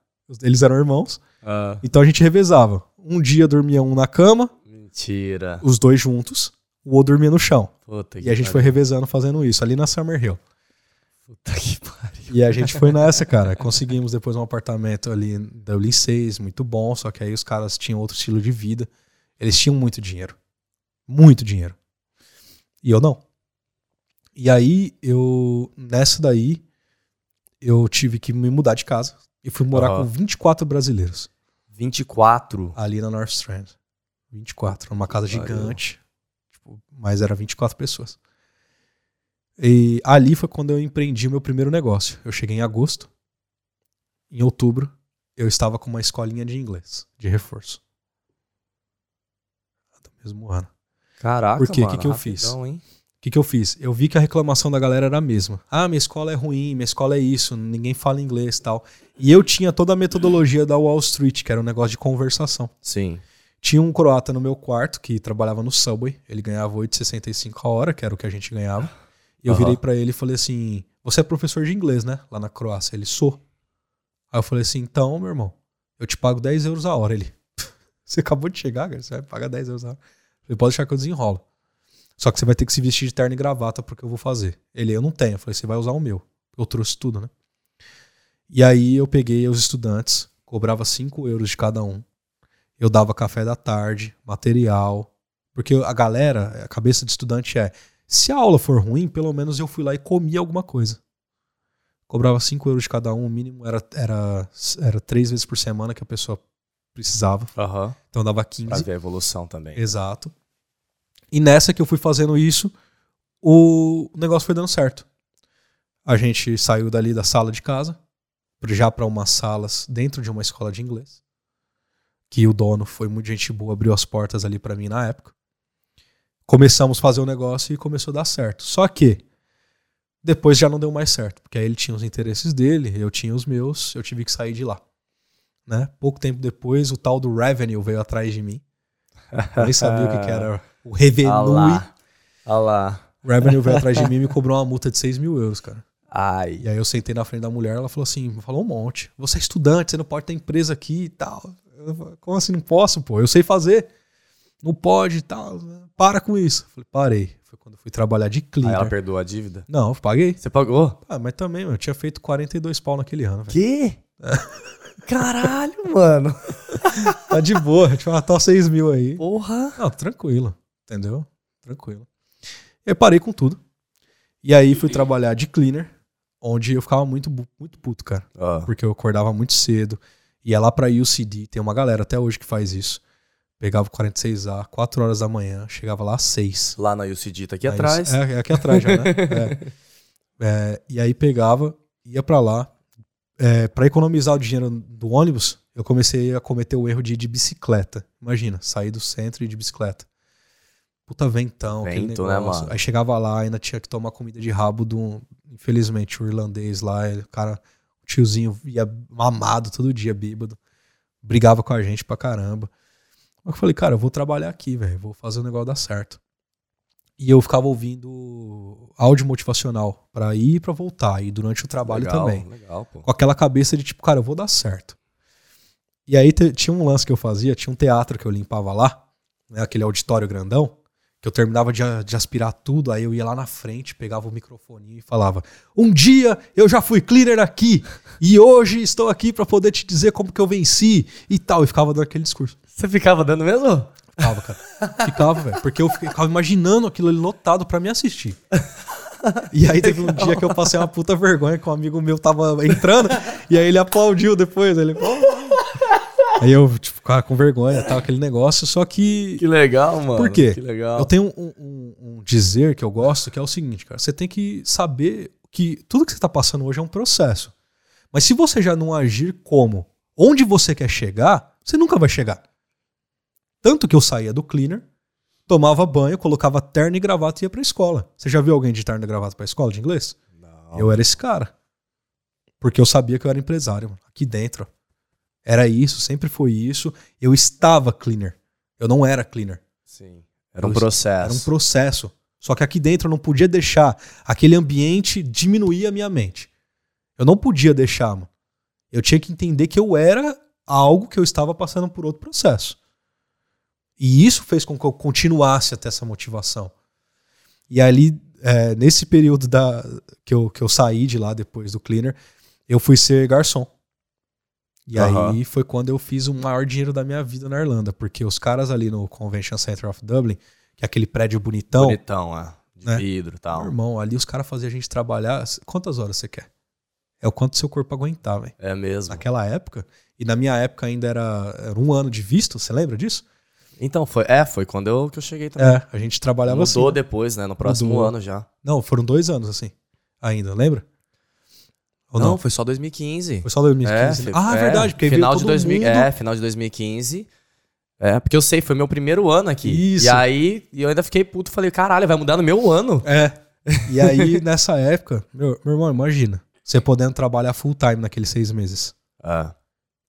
Eles eram irmãos. Ah, Então a gente revezava. Um dia dormia um na cama, mentira. os dois juntos. O outro dormia no chão. Puta E a gente foi revezando fazendo isso ali na Summer Hill. Puta que pariu. E a gente foi nessa, cara. Conseguimos depois um apartamento ali em Dublin 6, muito bom. Só que aí os caras tinham outro estilo de vida. Eles tinham muito dinheiro. Muito dinheiro. E eu não. E aí, eu. Nessa daí, eu tive que me mudar de casa. E fui morar Aham. com 24 brasileiros. 24. Ali na North Strand. 24. Numa casa Valeu. gigante. Tipo, mas era 24 pessoas. E ali foi quando eu empreendi o meu primeiro negócio. Eu cheguei em agosto. Em outubro, eu estava com uma escolinha de inglês, de reforço. Ano. Caraca, Por quê? mano. Que que eu fiz? O que, que eu fiz? Eu vi que a reclamação da galera era a mesma. Ah, minha escola é ruim, minha escola é isso, ninguém fala inglês e tal. E eu tinha toda a metodologia da Wall Street, que era um negócio de conversação. Sim. Tinha um croata no meu quarto que trabalhava no Subway. Ele ganhava 8,65 a hora, que era o que a gente ganhava. E eu Aham. virei pra ele e falei assim: Você é professor de inglês, né? Lá na Croácia. Ele sou. Aí eu falei assim: Então, meu irmão, eu te pago 10 euros a hora. Ele, você acabou de chegar, cara, você vai pagar 10 euros a hora. Falei: Pode deixar que eu desenrolo. Só que você vai ter que se vestir de terno e gravata porque eu vou fazer. Ele, eu não tenho. Eu falei: Você vai usar o meu. Eu trouxe tudo, né? E aí eu peguei os estudantes, cobrava 5 euros de cada um. Eu dava café da tarde, material. Porque a galera, a cabeça de estudante é: se a aula for ruim, pelo menos eu fui lá e comi alguma coisa. Cobrava 5 euros de cada um, o mínimo era, era, era três vezes por semana que a pessoa precisava. Aham. Então dava Pra 15. ver a evolução também. Exato. E nessa que eu fui fazendo isso, o negócio foi dando certo. A gente saiu dali da sala de casa, já para umas salas dentro de uma escola de inglês. Que o dono foi muito gente boa, abriu as portas ali para mim na época. Começamos a fazer o negócio e começou a dar certo. Só que depois já não deu mais certo, porque aí ele tinha os interesses dele, eu tinha os meus, eu tive que sair de lá. Né? Pouco tempo depois, o tal do Revenue veio atrás de mim. Eu nem sabia o que, que era o Ah Revenue. lá. Ah lá. O Revenue veio atrás de mim e me cobrou uma multa de 6 mil euros, cara. Ai. E aí eu sentei na frente da mulher, ela falou assim, falou um monte. Você é estudante, você não pode ter empresa aqui e tal. Eu falei, Como assim não posso, pô? Eu sei fazer. Não pode e tal. Para com isso. Eu falei, parei. Foi quando eu fui trabalhar de Aí cleaner. ela perdoou a dívida? Não, eu paguei. Você pagou? Ah, mas também, meu, eu tinha feito 42 pau naquele ano, velho. Que? Caralho, mano. Tá de boa, deixa eu matar 6 mil aí. Porra. Não, tranquilo. Entendeu? Tranquilo. Eu parei com tudo. E aí fui trabalhar de cleaner, onde eu ficava muito, muito puto, cara. Ah, Porque eu acordava muito cedo. Ia lá pra UCD, tem uma galera até hoje que faz isso. Pegava o 46A, 4 horas da manhã, chegava lá às 6. lá na UCD, tá aqui Aí, atrás. É, é aqui atrás já, né? É. É, e aí pegava, ia pra lá. É, para economizar o dinheiro do ônibus, eu comecei a cometer o erro de ir de bicicleta. Imagina, sair do centro e ir de bicicleta. Puta ventão, aquele Vento, né, mano? Aí chegava lá, ainda tinha que tomar comida de rabo do, infelizmente, o irlandês lá, ele- o cara, o tiozinho ia mamado todo dia, bêbado. Brigava com a gente pra caramba. Eu falei, cara, eu vou trabalhar aqui, velho, vou fazer o negócio dar certo. E eu ficava ouvindo áudio motivacional pra ir e pra voltar, e durante o trabalho legal, também Legal, com aquela cabeça de tipo, cara, eu vou dar certo. E aí tinha um lance que eu fazia, tinha um teatro que eu limpava lá, né, aquele auditório grandão, eu terminava de, de aspirar tudo, aí eu ia lá na frente, pegava o microfone e falava: Um dia eu já fui cleaner aqui, e hoje estou aqui pra poder te dizer como que eu venci e tal. E ficava dando aquele discurso. Você ficava dando mesmo? Ficava, cara. Ficava, velho. Porque eu ficava imaginando aquilo ali lotado pra me assistir. E aí teve um dia que eu passei uma puta vergonha que um amigo meu tava entrando e aí ele aplaudiu depois. Ele, "Oh." Aí eu tipo, ficava com vergonha, tal, aquele negócio. Só que Que legal, mano. Por quê? Que legal. eu tenho um, um- um dizer que eu gosto que é o seguinte, cara. Você tem que saber que tudo que você tá passando hoje é um processo. Mas se você já não agir como onde você quer chegar, você nunca vai chegar. Tanto que eu saía do cleaner, tomava banho, colocava terno e gravata e ia pra escola. Você já viu alguém de terno e gravata pra escola de inglês? Não. Eu era esse cara. Porque eu sabia que eu era empresário, mano. aqui dentro. Era isso, sempre foi isso. Eu estava cleaner. Eu não era cleaner. Sim. Era um Eu- processo. Era um processo. Só que aqui dentro eu não podia deixar aquele ambiente diminuir a minha mente. Eu não podia deixar, mano. Eu tinha que entender que eu era algo que eu estava passando por outro processo. E isso fez com que eu continuasse até essa motivação. E ali, é, nesse período da, que, eu, que eu saí de lá depois do cleaner, eu fui ser garçom. E aí foi quando eu fiz o maior dinheiro da minha vida na Irlanda, porque os caras ali no Convention Center of Dublin, que é aquele prédio bonitão, Bonitão, é. De Né? vidro e tal. meu irmão, ali os caras faziam a gente trabalhar. Quantas horas você quer? É o quanto seu corpo aguentar, velho. É mesmo. Naquela época, e na minha época ainda era, era um ano de visto, você lembra disso? Então, foi, é, foi quando eu, que eu cheguei também. É, a gente trabalhava Mudou assim. depois, né? No próximo Mudou. ano já. Não, foram dois anos assim, ainda, lembra? Ou não, não? foi só 2015. Foi só 2015. É, né? ah, é verdade, porque final de todo 2000, mundo. É, final de 2015. É, porque eu sei, foi meu primeiro ano aqui. Isso. E aí, eu ainda fiquei puto, falei, caralho, vai mudar no meu ano. É. E aí, nessa época, meu, meu irmão, imagina, você podendo trabalhar full time naqueles seis meses. É.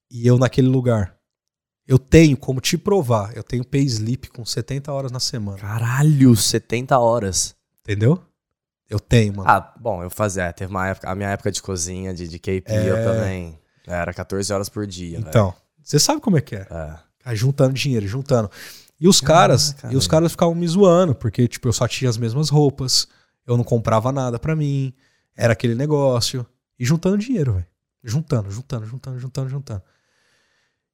E eu naquele lugar. Eu tenho como te provar, eu tenho pay sleep com 70 horas na semana. Caralho, 70 horas. Entendeu? Eu tenho, mano. Ah, bom, eu fazia, teve uma época, a minha época de cozinha, de, de KP, É. eu também. Era 14 horas por dia. então, você sabe como é que é. É. Juntando dinheiro, juntando. E os caras, Caraca, e os caras ficavam me zoando, porque tipo, eu só tinha as mesmas roupas, eu não comprava nada pra mim, era aquele negócio e juntando dinheiro, velho. Juntando, juntando, juntando, juntando, juntando.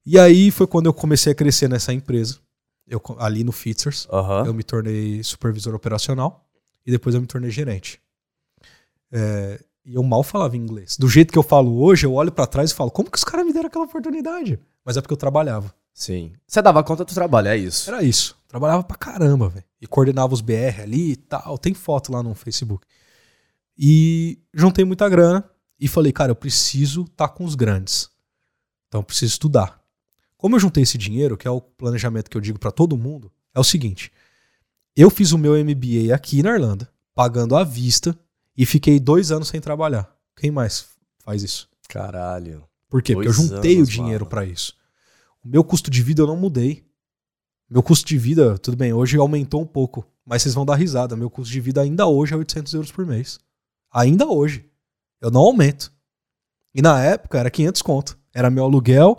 E aí foi quando eu comecei a crescer nessa empresa. Eu ali no Fitzers, eu me tornei supervisor operacional e depois eu me tornei gerente. É, e eu mal falava inglês. Do jeito que eu falo hoje, eu olho pra trás e falo: "Como que os caras me deram aquela oportunidade?" Mas é porque eu trabalhava. Sim. Você dava conta do trabalho, é isso. Era isso. Trabalhava pra caramba, velho. E coordenava os BR ali e tal. Tem foto lá no Facebook. E juntei muita grana e falei, cara, eu preciso estar com os grandes. Então eu preciso estudar. Como eu juntei esse dinheiro, que é o planejamento que eu digo pra todo mundo, é o seguinte: eu fiz o meu MBA aqui na Irlanda, pagando à vista, e fiquei dois anos sem trabalhar. Quem mais faz isso? Caralho. Por quê? Porque eu juntei anos, o dinheiro pra isso. O meu custo de vida eu não mudei. Meu custo de vida, tudo bem, hoje aumentou um pouco, mas vocês vão dar risada. Meu custo de vida ainda hoje é 800 euros por mês. Ainda hoje. Eu não aumento. E na época era 500 conto. Era meu aluguel,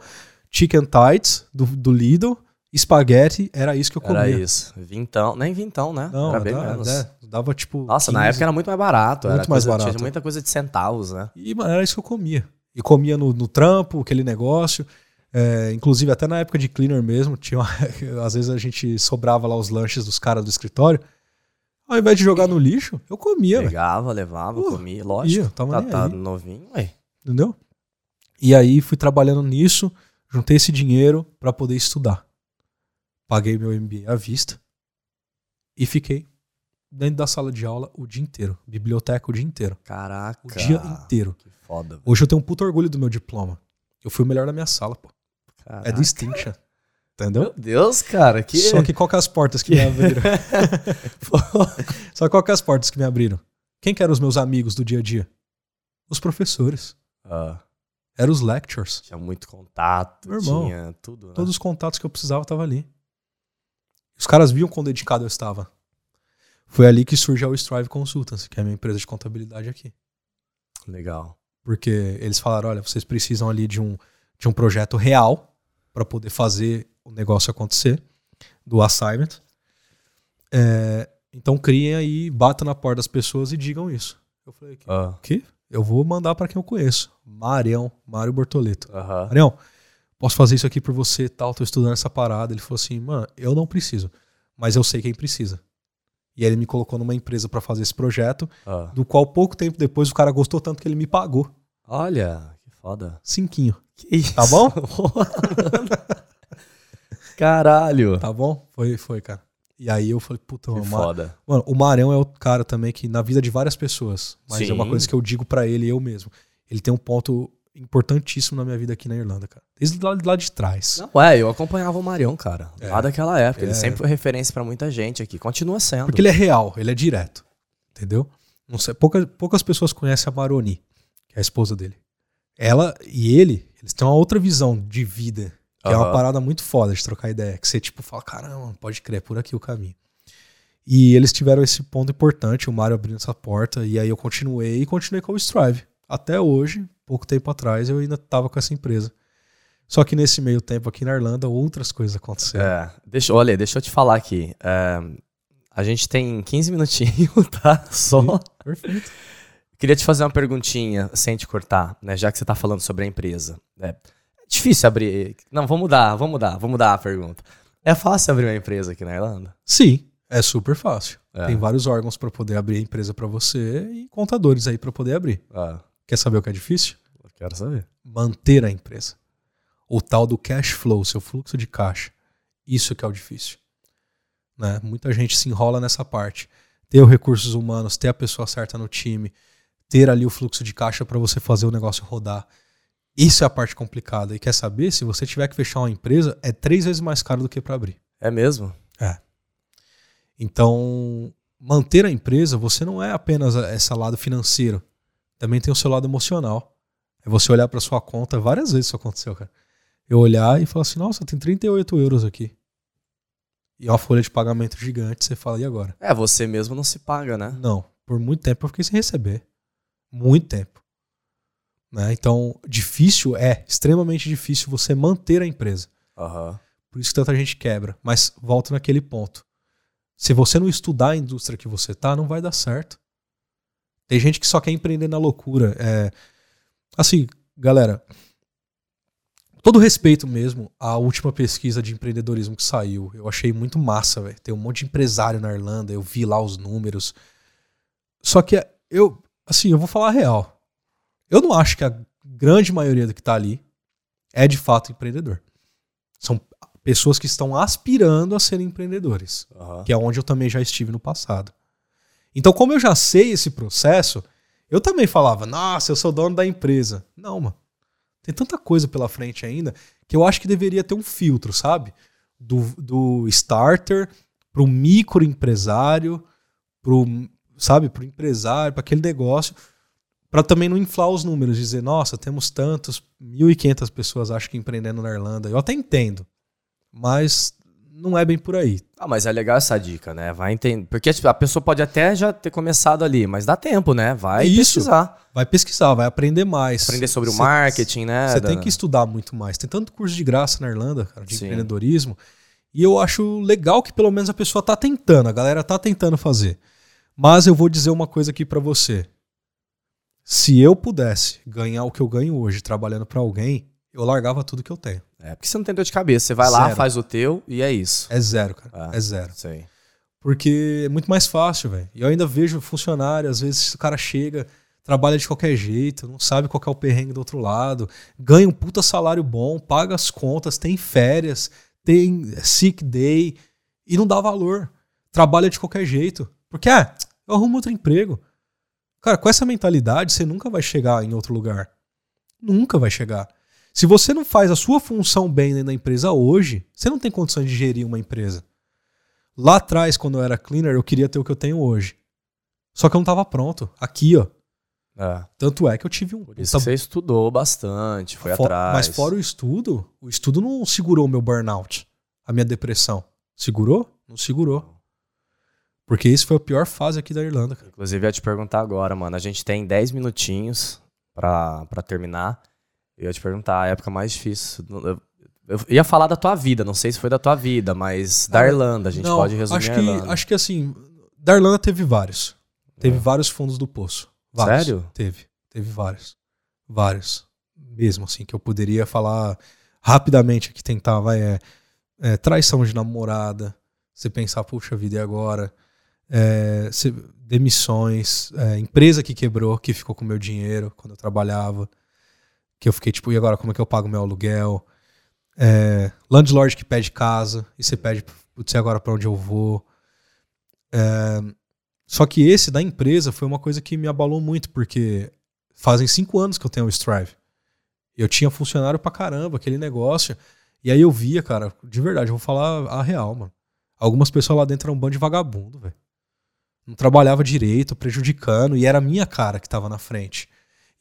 chicken tights do, do Lidl, espaguete, era isso que eu comia. Era isso. Vintão. Nem vintão, né? Não, era bem dava, menos. é, dava tipo. Nossa, na 15. época era muito mais barato. Muito mais coisa- barato. Tinha muita coisa de centavos, né? E, mano, era isso que eu comia. E comia no, no trampo, aquele negócio. É, inclusive, até na época de cleaner mesmo, tinha uma- às vezes a gente sobrava lá os lanches dos caras do escritório. Ao invés de jogar no lixo, eu comia. Pegava, levava, Pô, comia. Lógico. ia, tava tá, tá novinho, ué. Entendeu? E aí fui trabalhando nisso, juntei esse dinheiro pra poder estudar. Paguei meu MBA à vista e fiquei dentro da sala de aula o dia inteiro. Biblioteca o dia inteiro. Caraca. O dia inteiro. Que foda. velho. Hoje eu tenho um puto orgulho do meu diploma. Eu fui o melhor da minha sala, pô. É Caraca. distinction. Entendeu? Meu Deus, cara. Que... Só que qual que é as portas que me abriram? Só qual que é as portas que me abriram? Quem que eram os meus amigos do dia a dia? Os professores. Ah, Eram os lectures. tinha muito contato, Meu irmão, tinha tudo, né? Todos os contatos que eu precisava estavam ali. Os caras viam quão dedicado eu estava. Foi ali que surge a Strive Consultancy, que é a minha empresa de contabilidade aqui. Legal. Porque eles falaram, olha, vocês precisam ali de um, de um projeto real, para poder fazer o negócio acontecer do assignment. É, então criem aí, bata na porta das pessoas e digam isso. Eu falei, Ah, que? Eu vou mandar para quem eu conheço. Marião, Mário Bortoleto. aham. Marião, posso fazer isso aqui por você e tal, tô estudando essa parada. Ele falou assim, mano, eu não preciso, mas eu sei quem precisa. E aí ele me colocou numa empresa para fazer esse projeto, ah. do qual pouco tempo depois o cara gostou tanto que ele me pagou. Olha, que foda. Cinquinho. Que isso? Tá bom? Caralho. Tá bom? Foi, foi, cara. E aí eu falei, puta, Que mano, Ma- foda. mano, o Marão é o cara também que na vida de várias pessoas, mas é uma Sim. coisa que eu digo pra ele eu mesmo. Ele tem um ponto importantíssimo na minha vida aqui na Irlanda, cara. Desde lá, lá de trás. Não, é, eu acompanhava o Marion, cara. É. Lá daquela época. Ele É. sempre foi referência pra muita gente aqui. Continua sendo. Porque ele é real, ele é direto. Entendeu? Não sei, poucas, poucas pessoas conhecem a Maroni, que é a esposa dele. Ela e ele, eles têm uma outra visão de vida, que é uma parada muito foda de trocar ideia. Que você, tipo, fala, caramba, pode crer, é por aqui o caminho. E eles tiveram esse ponto importante, o Mário abrindo essa porta, e aí eu continuei e continuei com o Strive. Até hoje, pouco tempo atrás, eu ainda tava com essa empresa. Só que nesse meio tempo aqui na Irlanda, outras coisas aconteceram. É, deixa, olha, deixa eu te falar aqui. É, a gente tem 15 minutinhos, tá? Só. Perfeito. Queria te fazer uma perguntinha, sem te cortar, né? Já que você tá falando sobre a empresa. É, é difícil abrir. Não, vamos mudar, vamos mudar, vamos mudar a pergunta. É fácil abrir uma empresa aqui na Irlanda? Sim, é super fácil. É. Tem vários órgãos para poder abrir a empresa para você e contadores aí para poder abrir. Ah, Quer saber o que é difícil? eu quero saber. Manter a empresa. O tal do cash flow, seu fluxo de caixa. Isso que é o difícil. Né? Muita gente se enrola nessa parte. Ter os recursos humanos, ter a pessoa certa no time, ter ali o fluxo de caixa para você fazer o negócio rodar. Isso é a parte complicada. E quer saber? Se você tiver que fechar uma empresa, é três vezes mais caro do que para abrir. É mesmo? Então, manter a empresa, você não é apenas esse lado financeiro. Também tem o seu lado emocional. É você olhar para sua conta, várias vezes isso aconteceu, cara. Eu olhar e falar assim, nossa, tem 38 euros aqui. E uma folha de pagamento gigante, você fala, e agora? É, você mesmo não se paga, né? Não, por muito tempo eu fiquei sem receber. Muito tempo. Né? Então, difícil é, extremamente difícil você manter a empresa. Aham. Por isso que tanta gente quebra. Mas volta naquele ponto. Se você não estudar a indústria que você tá, não vai dar certo. Tem gente que só quer empreender na loucura. É, assim, galera, todo respeito mesmo à última pesquisa de empreendedorismo que saiu. Eu achei muito massa, velho. Tem um monte de empresário na Irlanda, eu vi lá os números. Só que eu, assim, eu vou falar a real. Eu não acho que a grande maioria do que tá ali é de fato empreendedor. São pessoas que estão aspirando a serem empreendedores, aham. que é onde eu também já estive no passado. Então, como eu já sei esse processo, eu também falava, nossa, eu sou dono da empresa. Não, mano. Tem tanta coisa pela frente ainda que eu acho que deveria ter um filtro, sabe? Do, do starter pro microempresário, pro, sabe, pro empresário, para aquele negócio, para também não inflar os números, dizer, nossa, temos tantos, 1.500 pessoas acho que empreendendo na Irlanda. Eu até entendo, mas não é bem por aí. Ah, mas é legal essa dica, né? Vai entender. Porque tipo, a pessoa pode até já ter começado ali, mas dá tempo, né? Vai Isso. pesquisar. Vai pesquisar, vai aprender mais. Aprender sobre o Cê- marketing, né? Você da- tem que estudar muito mais. Tem tanto curso de graça na Irlanda, cara, de Sim. empreendedorismo. E eu acho legal que pelo menos a pessoa tá tentando, a galera tá tentando fazer. Mas eu vou dizer uma coisa aqui pra você. Se eu pudesse ganhar o que eu ganho hoje trabalhando pra alguém, eu largava tudo que eu tenho. É, porque você não tem dor de cabeça. Você vai lá, Zero. faz o teu e é isso. É zero, cara. Ah. É zero. Sei. Porque é muito mais fácil, velho. E eu ainda vejo funcionário, às vezes o cara chega, trabalha de qualquer jeito, não sabe qual é o perrengue do outro lado, ganha um puta salário bom, paga as contas, tem férias, tem sick day e não dá valor. Trabalha de qualquer jeito. Porque, ah, eu arrumo outro emprego. Cara, com essa mentalidade, você nunca vai chegar em outro lugar. Nunca vai chegar. Se você não faz a sua função bem da empresa hoje, você não tem condições de gerir uma empresa. Lá atrás, quando eu era cleaner, eu queria ter o que eu tenho hoje. Só que eu não tava pronto. Aqui, ó. É. Tanto é que eu tive um. Por isso você estudou bastante, foi fo- atrás. Mas fora o estudo, o estudo não segurou o meu burnout, a minha depressão. Segurou? Não segurou. Porque isso foi a pior fase aqui da Irlanda, cara. Inclusive, eu ia te perguntar agora, mano. A gente tem 10 minutinhos pra terminar. Eu ia te perguntar a época mais difícil. Eu- Eu ia falar da tua vida, não sei se foi da tua vida, mas da Ah, Irlanda, a gente Não, pode resumir acho que, acho que assim, da Irlanda teve vários. Teve É. vários fundos do poço. Vários. Sério? Teve. Teve vários. Vários. Mesmo assim, que eu poderia falar rapidamente aqui, tentar, vai, é, é, traição de namorada, você pensar, puxa vida, e agora? É, você- demissões, é, empresa que quebrou, que ficou com meu dinheiro quando eu trabalhava, que eu fiquei tipo, e agora como é que eu pago meu aluguel? É, landlord que pede casa, e você pede, putz, agora pra onde eu vou? É, só que esse da empresa foi uma coisa que me abalou muito, porque fazem cinco anos que eu tenho o Strive. Eu tinha funcionário pra caramba, aquele negócio. E aí eu via, cara, de verdade, eu vou falar a real, mano. Algumas pessoas lá dentro eram um bando de vagabundo, velho. Não trabalhava direito, prejudicando, e era a minha cara que tava na frente.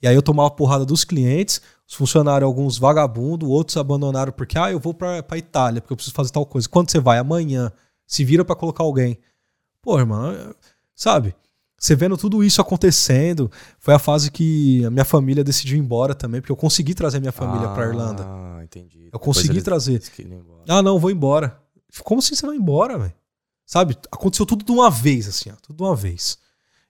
E aí eu tomava porrada dos clientes, os funcionários, alguns vagabundos, outros abandonaram porque, ah, eu vou pra, pra Itália, porque eu preciso fazer tal coisa. Quando você vai? Amanhã. Se vira pra colocar alguém. Pô, irmão, sabe? Você vendo tudo isso acontecendo, foi a fase que a minha família decidiu ir embora também, porque eu consegui trazer minha família pra Irlanda. Ah, entendi. Eu Depois consegui trazer. Ah, não, vou embora. Como assim você vai embora, velho? Sabe? Aconteceu tudo de uma vez, assim, ó. Tudo de uma vez.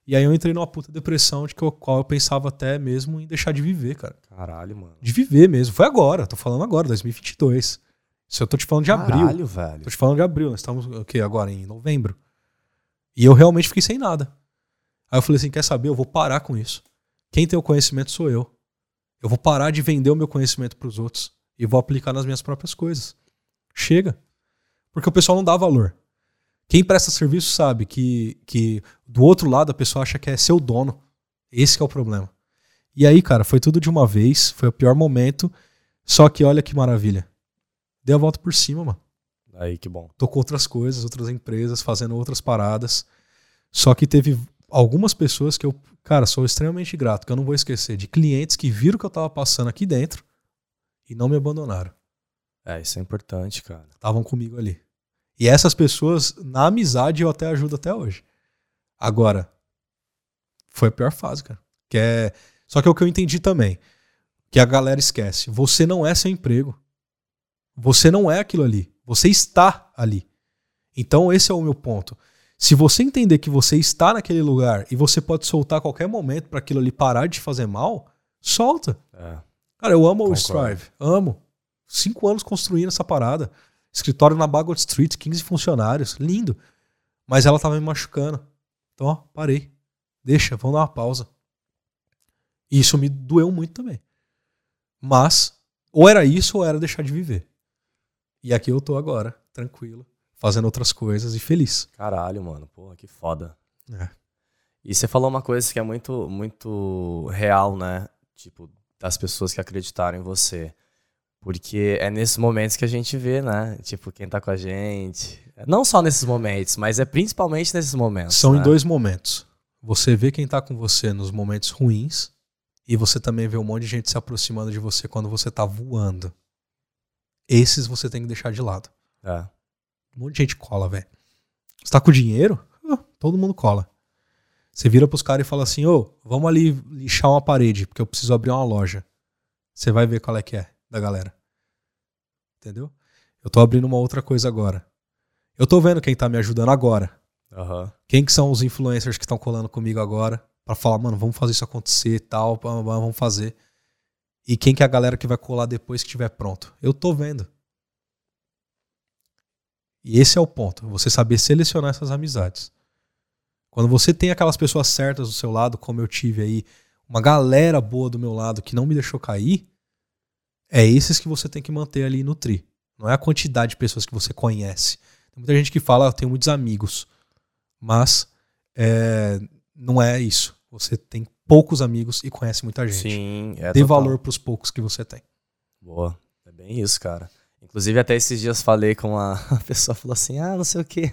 E aí eu entrei numa puta depressão de que eu, qual eu pensava até mesmo em deixar de viver, cara. Caralho, mano. De viver mesmo. Foi agora, tô falando agora, 2022. Isso eu tô te falando de abril. Caralho, velho. Tô te falando de abril, nós estamos o quê? Agora em novembro. E eu realmente fiquei sem nada. Aí eu falei assim: quer saber? Eu vou parar com isso. Quem tem o conhecimento sou eu. Eu vou parar de vender o meu conhecimento pros outros e vou aplicar nas minhas próprias coisas. Chega. Porque o pessoal não dá valor. Quem presta serviço sabe que, que do outro lado a pessoa acha que é seu dono. Esse que é o problema. E aí, cara, foi tudo de uma vez, foi o pior momento. Só que olha que maravilha. Dei a volta por cima, mano Aí, que bom. tô com outras coisas, outras empresas, fazendo outras paradas. Só que teve algumas pessoas que eu, cara, sou extremamente grato, que eu não vou esquecer, de clientes que viram que eu tava passando aqui dentro e não me abandonaram. É, isso é importante, cara. Estavam comigo ali. E essas pessoas, na amizade, eu até ajudo até hoje. Agora, foi a pior fase, cara. Que é... Só que é o que eu entendi também, que a galera esquece. Você não é seu emprego. Você não é aquilo ali. Você está ali. Então esse é o meu ponto. Se você entender que você está naquele lugar e você pode soltar a qualquer momento para aquilo ali parar de te fazer mal, solta. É. Cara, eu amo o Concordo. Strive. Amo. Cinco anos construindo essa parada. Escritório na Bagot Street, 15 funcionários. Lindo. Mas ela tava me machucando. Então, ó, parei. Deixa, vamos dar uma pausa. E isso me doeu muito também. Mas, ou era isso ou era deixar de viver. E aqui eu tô agora, tranquilo, fazendo outras coisas e feliz. Caralho, mano. Porra, que foda. É. E você falou uma coisa que é muito, muito real, né? Tipo, das pessoas que acreditaram em você. Porque é nesses momentos que a gente vê, né? Tipo, quem tá com a gente. Não só nesses momentos, mas é principalmente nesses momentos. São né? em dois momentos. Você vê quem tá com você nos momentos ruins e você também vê um monte de gente se aproximando de você quando você tá voando. Esses você tem que deixar de lado. É. Um monte de gente cola, velho. Você tá com dinheiro? Ah, todo mundo cola. Você vira pros caras e fala assim: ô, vamos ali lixar uma parede, porque eu preciso abrir uma loja. Você vai ver qual é que é da galera. Entendeu? Eu tô abrindo uma outra coisa agora. Eu tô vendo quem tá me ajudando agora. Aham. Quem que são os influencers que estão colando comigo agora Pra falar, mano, vamos fazer isso acontecer e tal, vamos fazer. E quem que é a galera que vai colar depois que estiver pronto? Eu tô vendo. E esse é o ponto, você saber selecionar essas amizades. Quando você tem aquelas pessoas certas do seu lado, como eu tive aí, uma galera boa do meu lado que não me deixou cair, é esses que você tem que manter ali no tri. Não é a quantidade de pessoas que você conhece. Tem muita gente que fala, "Ah, eu tenho muitos amigos. Mas é, não é isso. Você tem poucos amigos e conhece muita gente. Sim, é Dê total. valor pros poucos que você tem. Boa. É bem isso, cara. Inclusive, até esses dias falei com uma a pessoa, falou assim: ah, não sei o quê.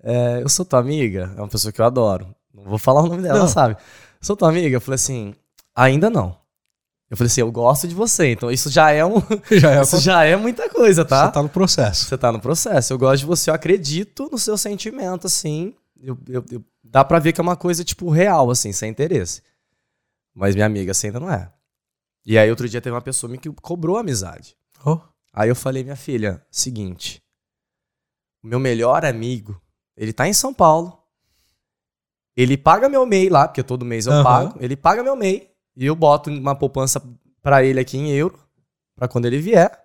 É, eu sou tua amiga. É uma pessoa que eu adoro. Não vou falar o nome dela, Não. sabe. Sou tua amiga? Eu falei assim: ainda não. Eu falei assim: eu gosto de você. Então, isso já é, um, Já é, isso já é muita coisa, tá? Você tá no processo. Você tá no processo. Eu gosto de você, eu acredito no seu sentimento, assim. Eu, eu- eu- dá pra ver que é uma coisa, tipo, real, assim, sem interesse. Mas minha amiga, assim, ainda não é. E aí, outro dia, teve uma pessoa me que cobrou amizade. Oh, Aí eu falei, minha filha, seguinte. O meu melhor amigo, ele tá em São Paulo. Ele paga meu MEI lá, porque todo mês eu Aham. pago. Ele paga meu MEI e eu boto uma poupança pra ele aqui em euro, pra quando ele vier.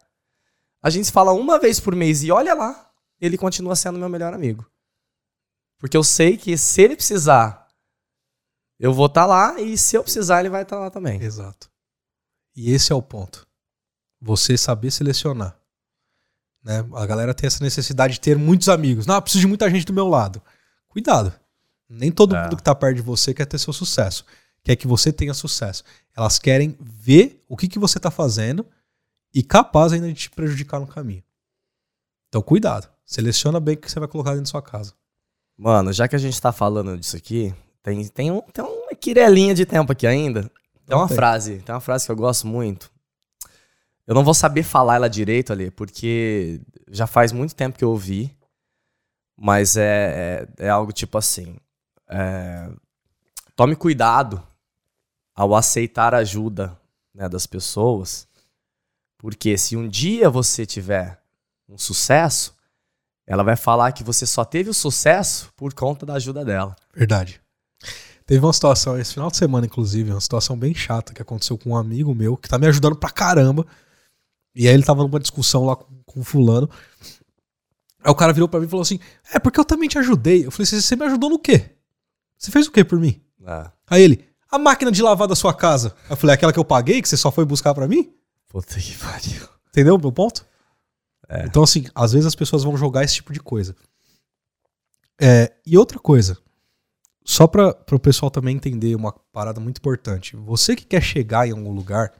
A gente se fala uma vez por mês e olha lá, ele continua sendo meu melhor amigo. Porque eu sei que se ele precisar, eu vou estar lá e se eu precisar, ele vai estar lá também. Exato. E esse é o ponto. Você saber selecionar. Né? A galera tem essa necessidade de ter muitos amigos. Não, eu preciso de muita gente do meu lado. Cuidado. Nem todo É. mundo que tá perto de você quer ter seu sucesso. Quer que você tenha sucesso. Elas querem ver o que, que você tá fazendo e capaz ainda de te prejudicar no caminho. Então, cuidado. Seleciona bem o que você vai colocar dentro da sua casa. Mano, já que a gente tá falando disso aqui, tem, tem, um, tem uma quirelinha de tempo aqui ainda. Tem uma Tem. frase, tem uma frase que eu gosto muito. Eu não vou saber falar ela direito ali, porque já faz muito tempo que eu ouvi. Mas é, é, é algo tipo assim. é, tome cuidado ao aceitar a ajuda né, das pessoas, porque se um dia você tiver um sucesso, ela vai falar que você só teve o sucesso por conta da ajuda dela. Verdade. Teve uma situação esse final de semana, inclusive, uma situação bem chata que aconteceu com um amigo meu que tá me ajudando pra caramba. E aí ele tava numa discussão lá com, com o fulano. Aí o cara virou pra mim e falou assim: É, porque eu também te ajudei. Eu falei: "Você- Você me ajudou no quê? Você fez o quê por mim? É. Aí ele: A máquina de lavar da sua casa. Eu falei: Aquela que eu paguei, que você só foi buscar pra mim? Puta que pariu. Entendeu o meu ponto? É. Então, assim, às vezes as pessoas vão jogar esse tipo de coisa. É, e outra coisa, só para o pessoal também entender uma parada muito importante. Você que quer chegar em algum lugar,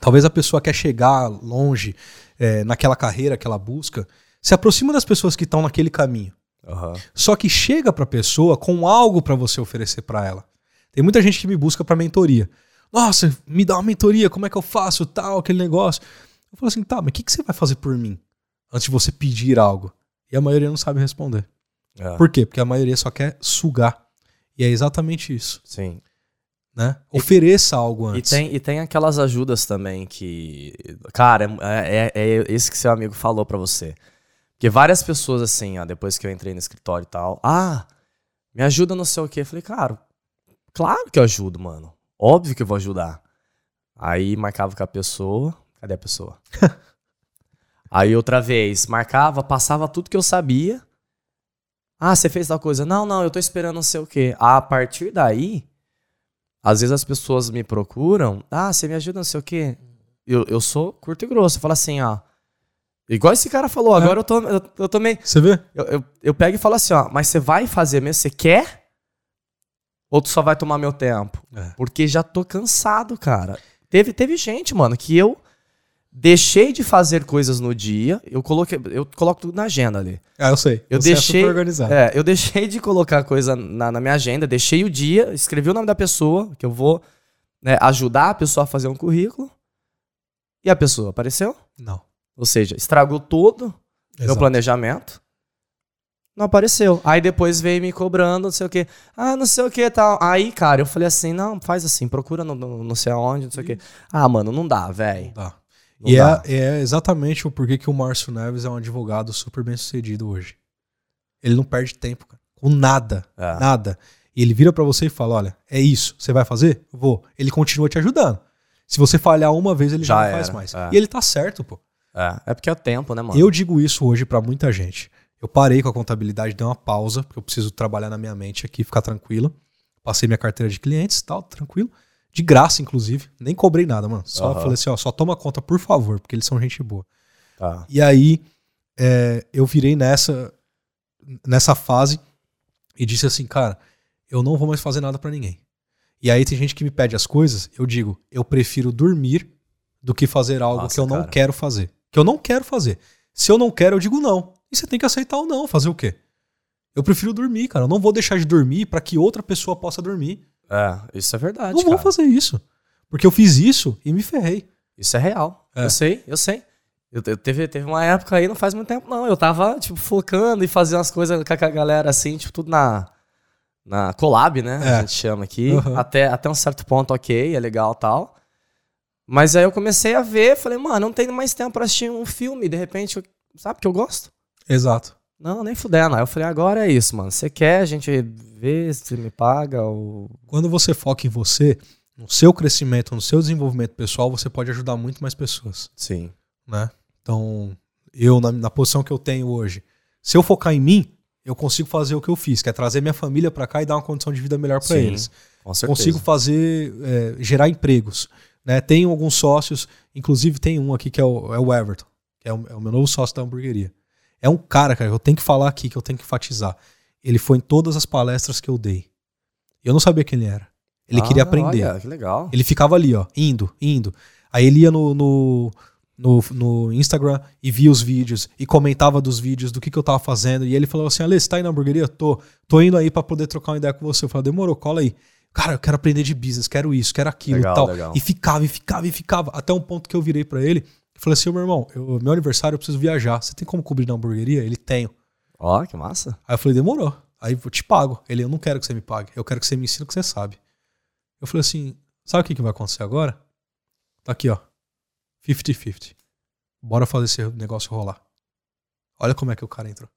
talvez a pessoa quer chegar longe é, naquela carreira que ela busca, se aproxima das pessoas que estão naquele caminho. Aham. Só que chega pra pessoa com algo pra você oferecer pra ela. Tem muita gente que me busca pra mentoria. Nossa, me dá uma mentoria, como é que eu faço, tal, aquele negócio. Eu falo assim, tá, mas o que, que você vai fazer por mim? Antes de você pedir algo. E a maioria não sabe responder. É. Por quê? Porque a maioria só quer sugar. E é exatamente isso, Sim. né? Ofereça algo E antes. tem, e tem aquelas ajudas também que. Cara, é, é, é esse que seu amigo falou pra você. Porque várias pessoas, assim, ó, depois que eu entrei no escritório e tal, ah, me ajuda não sei o quê. Eu falei, cara, claro que eu ajudo, mano. Óbvio que eu vou ajudar. Aí marcava com a pessoa. Cadê a pessoa? Aí outra vez, marcava, passava tudo que eu sabia. Ah, você fez tal coisa. Não, não, eu tô esperando não sei o quê. A partir daí, às vezes as pessoas me procuram. Ah, você me ajuda não sei o quê. Eu, eu sou curto e grosso. Eu falo assim, ó. Igual esse cara falou, É. agora eu, tô, eu, eu tô meio. Você vê? Eu, eu, eu pego e falo assim, ó, mas você vai fazer mesmo? Você quer? Ou tu só vai tomar meu tempo? É. Porque já tô cansado, cara. Teve, teve gente, mano, que eu deixei de fazer coisas no dia. Eu coloquei, eu coloco tudo na agenda ali. Ah, eu sei. Eu Você é deixei. super organizado. É, eu deixei de colocar coisa na, na minha agenda, deixei o dia, escrevi o nome da pessoa, que eu vou né, ajudar a pessoa a fazer um currículo. E a pessoa apareceu. Não. Ou seja, estragou todo meu planejamento. Não apareceu. Aí depois veio me cobrando, não sei o quê. Ah, não sei o que tal. Aí, cara, eu falei assim: não, faz assim, procura no, no- não sei aonde, não sei o quê. Ah, mano, não dá, velho. Tá. E dá. é, é exatamente o porquê que o Márcio Neves é um advogado super bem sucedido hoje. Ele não perde tempo, cara. Com nada. É. Nada. E ele vira pra você e fala: olha, é isso. Você vai fazer? Vou. Ele continua te ajudando. Se você falhar uma vez, ele já, Já não faz era, mais. é. E ele tá certo, pô. É, é porque é o tempo, né, mano? Eu digo isso hoje pra muita gente. Eu parei com a contabilidade, dei uma pausa, porque eu preciso trabalhar na minha mente aqui, ficar tranquilo. Passei minha carteira de clientes, tal, tranquilo. De graça, inclusive. Nem cobrei nada, mano. Só Aham. falei assim, ó, só toma conta, por favor, porque eles são gente boa. Tá. E aí é, eu virei nessa nessa fase e disse assim, cara, eu não vou mais fazer nada pra ninguém. E aí tem gente que me pede as coisas, eu digo, eu prefiro dormir do que fazer algo Nossa, que eu não cara. quero fazer. Que eu não quero fazer. Se eu não quero, eu digo não. E você tem que aceitar ou não. Fazer o quê? Eu prefiro dormir, cara. Eu não vou deixar de dormir pra que outra pessoa possa dormir. É, isso é verdade. não vou cara. fazer isso. Porque eu fiz isso e me ferrei. Isso é real. É. Eu sei, eu sei. Eu, eu teve, teve uma época aí, não faz muito tempo, não. Eu tava, tipo, focando e fazendo as coisas com a galera assim, tipo, tudo na. Na collab, né? É. A gente chama aqui. Uhum. Até, até um certo ponto, ok, é legal tal. Mas aí eu comecei a ver, falei, mano, não tenho mais tempo pra assistir um filme, de repente, eu- sabe que eu gosto? Exato. Não, nem fudendo. Aí eu falei, agora é isso, mano. Você quer, a gente vê se me paga ou. Quando você foca em você, no seu crescimento, no seu desenvolvimento pessoal, você pode ajudar muito mais pessoas, Sim. né? Então, eu, na, na posição que eu tenho hoje, se eu focar em mim, eu consigo fazer o que eu fiz, que é trazer minha família pra cá e dar uma condição de vida melhor pra Sim, eles. Com certeza. consigo fazer, é, gerar empregos. Né? Tenho alguns sócios, inclusive tem um aqui que é o, é o Everton, que é o, é o meu novo sócio da hamburgueria. É um cara, cara, que eu tenho que falar aqui, que eu tenho que enfatizar. Ele foi em todas as palestras que eu dei. Eu não sabia quem ele era. Ele Ah, queria aprender. Olha, que legal. Ele ficava ali, ó, indo, indo. Aí ele ia no, no, no, no Instagram e via os vídeos e comentava dos vídeos, do que, que eu tava fazendo. E ele falou assim: Ale, você tá aí na hamburgueria? Tô. Tô indo aí pra poder trocar uma ideia com você. Eu falei: demorou, cola aí. Cara, eu quero aprender de business, quero isso, quero aquilo Legal, e tal. legal. E ficava, e ficava, e ficava. Até um ponto que eu virei pra ele falei assim: meu irmão, eu- meu aniversário eu preciso viajar. Você tem como cobrir na hamburgueria? Ele tenho. Ó, que massa. Aí eu falei, demorou. Aí eu te pago. Ele, eu não quero que você me pague. Eu quero que você me ensine o que você sabe. Eu falei assim, sabe o que, que vai acontecer agora? Tá aqui, ó. 50-50. Bora fazer esse negócio rolar. Olha como é que o cara entrou.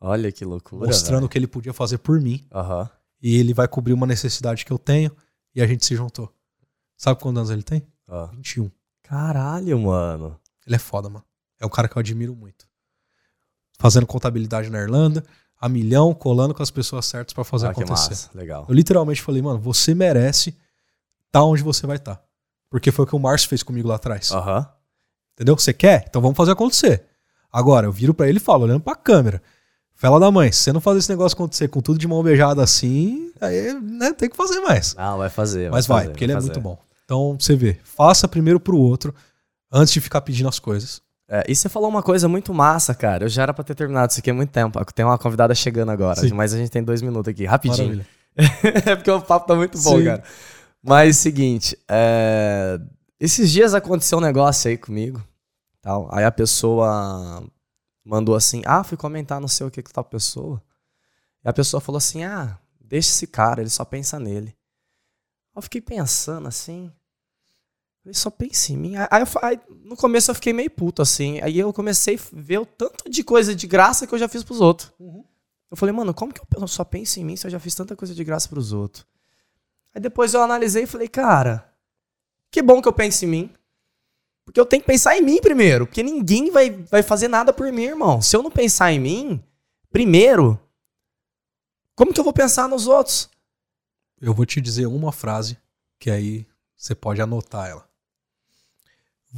Olha que loucura. mostrando o que ele podia fazer por mim. Aham. E ele vai cobrir uma necessidade que eu tenho. E a gente se juntou. Sabe quantos anos ele tem? ó. 21. Caralho, mano. Ele é foda, mano. É um cara que eu admiro muito. Fazendo contabilidade na Irlanda, a milhão, colando com as pessoas certas pra fazer Ah, que acontecer. massa. Legal. Eu literalmente falei, mano, você merece estar onde você vai estar. Porque foi o que o Márcio fez comigo lá atrás. Aham. Entendeu? Você quer? Então vamos fazer acontecer. Agora, eu viro pra ele e falo, olhando pra câmera. Fela da mãe, se você não fazer esse negócio acontecer com tudo de mão beijada assim, aí né, tem que fazer mais. Não, vai fazer. Mas vai, fazer, porque ele é fazer. muito bom. Então, você vê, faça primeiro pro outro, antes de ficar pedindo as coisas. É, e você falou uma coisa muito massa, cara. Eu já era pra ter terminado isso aqui há muito tempo. Tem uma convidada chegando agora, Sim. mas a gente tem dois minutos aqui, rapidinho. É porque o papo tá muito bom, Sim. cara. Mas seguinte, é, esses dias aconteceu um negócio aí comigo. Tal. Aí a pessoa mandou assim: Ah, fui comentar não sei o que com tal pessoa. E a pessoa falou assim: Ah, deixa esse cara, ele só pensa nele. Eu fiquei pensando assim. Ele só pensa em mim. Aí, eu aí, no começo eu fiquei meio puto, assim. Aí eu comecei a ver o tanto de coisa de graça que eu já fiz pros outros. Eu falei, mano, como que eu só penso em mim se eu já fiz tanta coisa de graça pros outros? Aí depois eu analisei e falei, cara, que bom que eu penso em mim. Porque eu tenho que pensar em mim primeiro. Porque ninguém vai, vai fazer nada por mim, irmão. Se eu não pensar em mim, primeiro, como que eu vou pensar nos outros? Eu vou te dizer uma frase, que aí você pode anotar ela.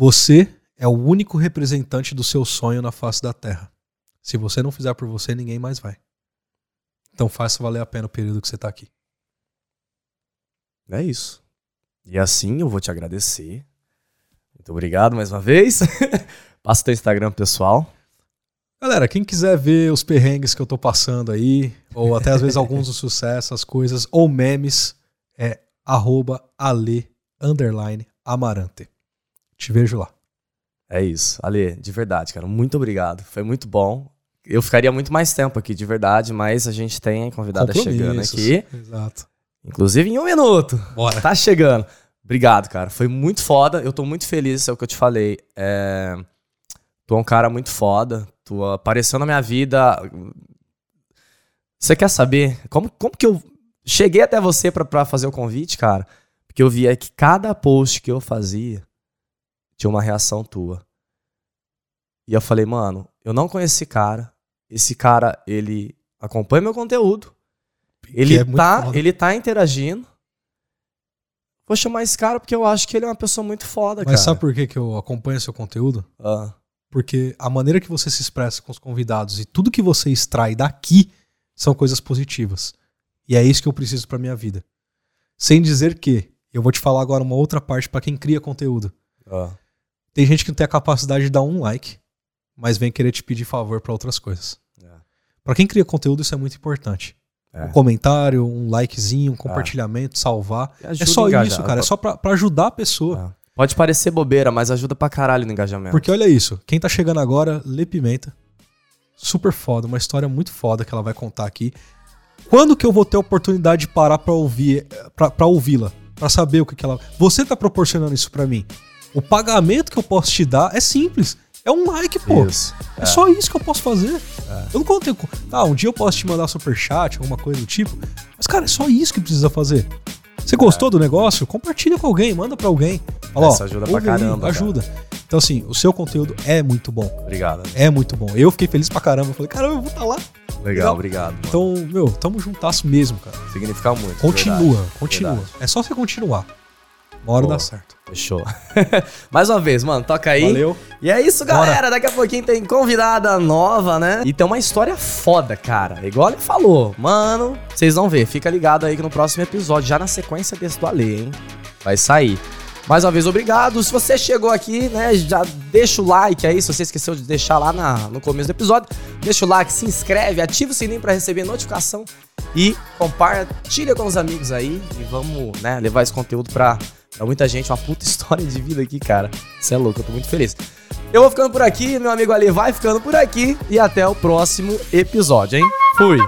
Você é o único representante do seu sonho na face da Terra. Se você não fizer por você, ninguém mais vai. Então faça valer a pena o período que você tá aqui. É isso. E assim eu vou te agradecer. Muito obrigado mais uma vez. Passa o teu Instagram pessoal. Galera, quem quiser ver os perrengues que eu tô passando aí, ou até às vezes alguns dos sucessos, as coisas, ou memes, é arroba ale, underline, amarante. Te vejo lá. É isso. Ale, de verdade, cara, muito obrigado. Foi muito bom. Eu ficaria muito mais tempo aqui, de verdade, mas a gente tem convidada chegando aqui. Exato. Inclusive em um minuto. Bora. Tá chegando. Obrigado, cara. Foi muito foda. Eu tô muito feliz, isso é o que eu te falei. É... Tu é um cara muito foda. Tu apareceu na minha vida. Você quer saber como, como que eu cheguei até você pra, pra fazer o convite, cara? Porque eu via que cada post que eu fazia tinha uma reação tua. E eu falei, mano, eu não conheço esse cara. Esse cara, ele acompanha meu conteúdo. Ele, é tá, foda. ele tá interagindo. Vou chamar esse cara porque eu acho que ele é uma pessoa muito foda, Mas cara. sabe por que, que eu acompanho seu conteúdo? Ah, Porque a maneira que você se expressa com os convidados e tudo que você extrai daqui são coisas positivas. E é isso que eu preciso pra minha vida. Sem dizer que, eu vou te falar agora uma outra parte pra quem cria conteúdo. ah. Tem gente que não tem a capacidade de dar um like, mas vem querer te pedir favor pra outras coisas. É. Pra quem cria conteúdo, isso é muito importante. É. Um comentário, um likezinho, um compartilhamento, salvar. E É só engajar. isso, cara. É só pra, pra ajudar a pessoa. Ah. Pode parecer bobeira, mas ajuda pra caralho no engajamento. Porque olha isso, quem tá chegando agora, Lê Pimenta. Super foda, uma história muito foda que ela vai contar aqui. Quando que eu vou ter a oportunidade de parar pra ouvir, pra, pra ouvi-la? Pra saber o que, que ela. Você tá proporcionando isso pra mim. O pagamento que eu posso te dar é simples. É um like, pô. Isso. É, só isso que eu posso fazer. Eu não conto. Ah, um dia eu posso te mandar superchat, alguma coisa do tipo. Mas, cara, é só isso que precisa fazer. Você gostou do negócio? Compartilha com alguém, manda pra alguém. Fala, ó, Isso ajuda pra ouve aí, caramba, cara. Ajuda. Então, assim, o seu conteúdo é muito bom. Obrigado. É muito bom. Eu fiquei feliz pra caramba. Eu falei, caramba, eu vou estar lá. Legal, Legal. obrigado. mano. Então, meu, tamo juntasso mesmo, cara. Significa muito. Continua, verdade. continua. Verdade. É só você continuar. Uma hora Boa. dá certo. Fechou. Mais uma vez, mano, toca aí. Valeu. E é isso, Bora. galera. Daqui a pouquinho tem convidada nova, né? E tem uma história foda, cara. Igual ele falou. Mano, vocês vão ver. Fica ligado aí que no próximo episódio, já na sequência desse do Ale, hein? Vai sair. Mais uma vez, obrigado. Se você chegou aqui, né, já deixa o like aí. Se você esqueceu de deixar lá na- no começo do episódio, deixa o like, se inscreve, ativa o sininho pra receber notificação e compartilha com os amigos aí. E vamos, né, levar esse conteúdo pra, pra muita gente. Uma puta história de vida aqui, cara. Você é louco, eu tô muito feliz. Eu vou ficando por aqui, meu amigo Ali vai ficando por aqui. E até o próximo episódio, hein? Fui!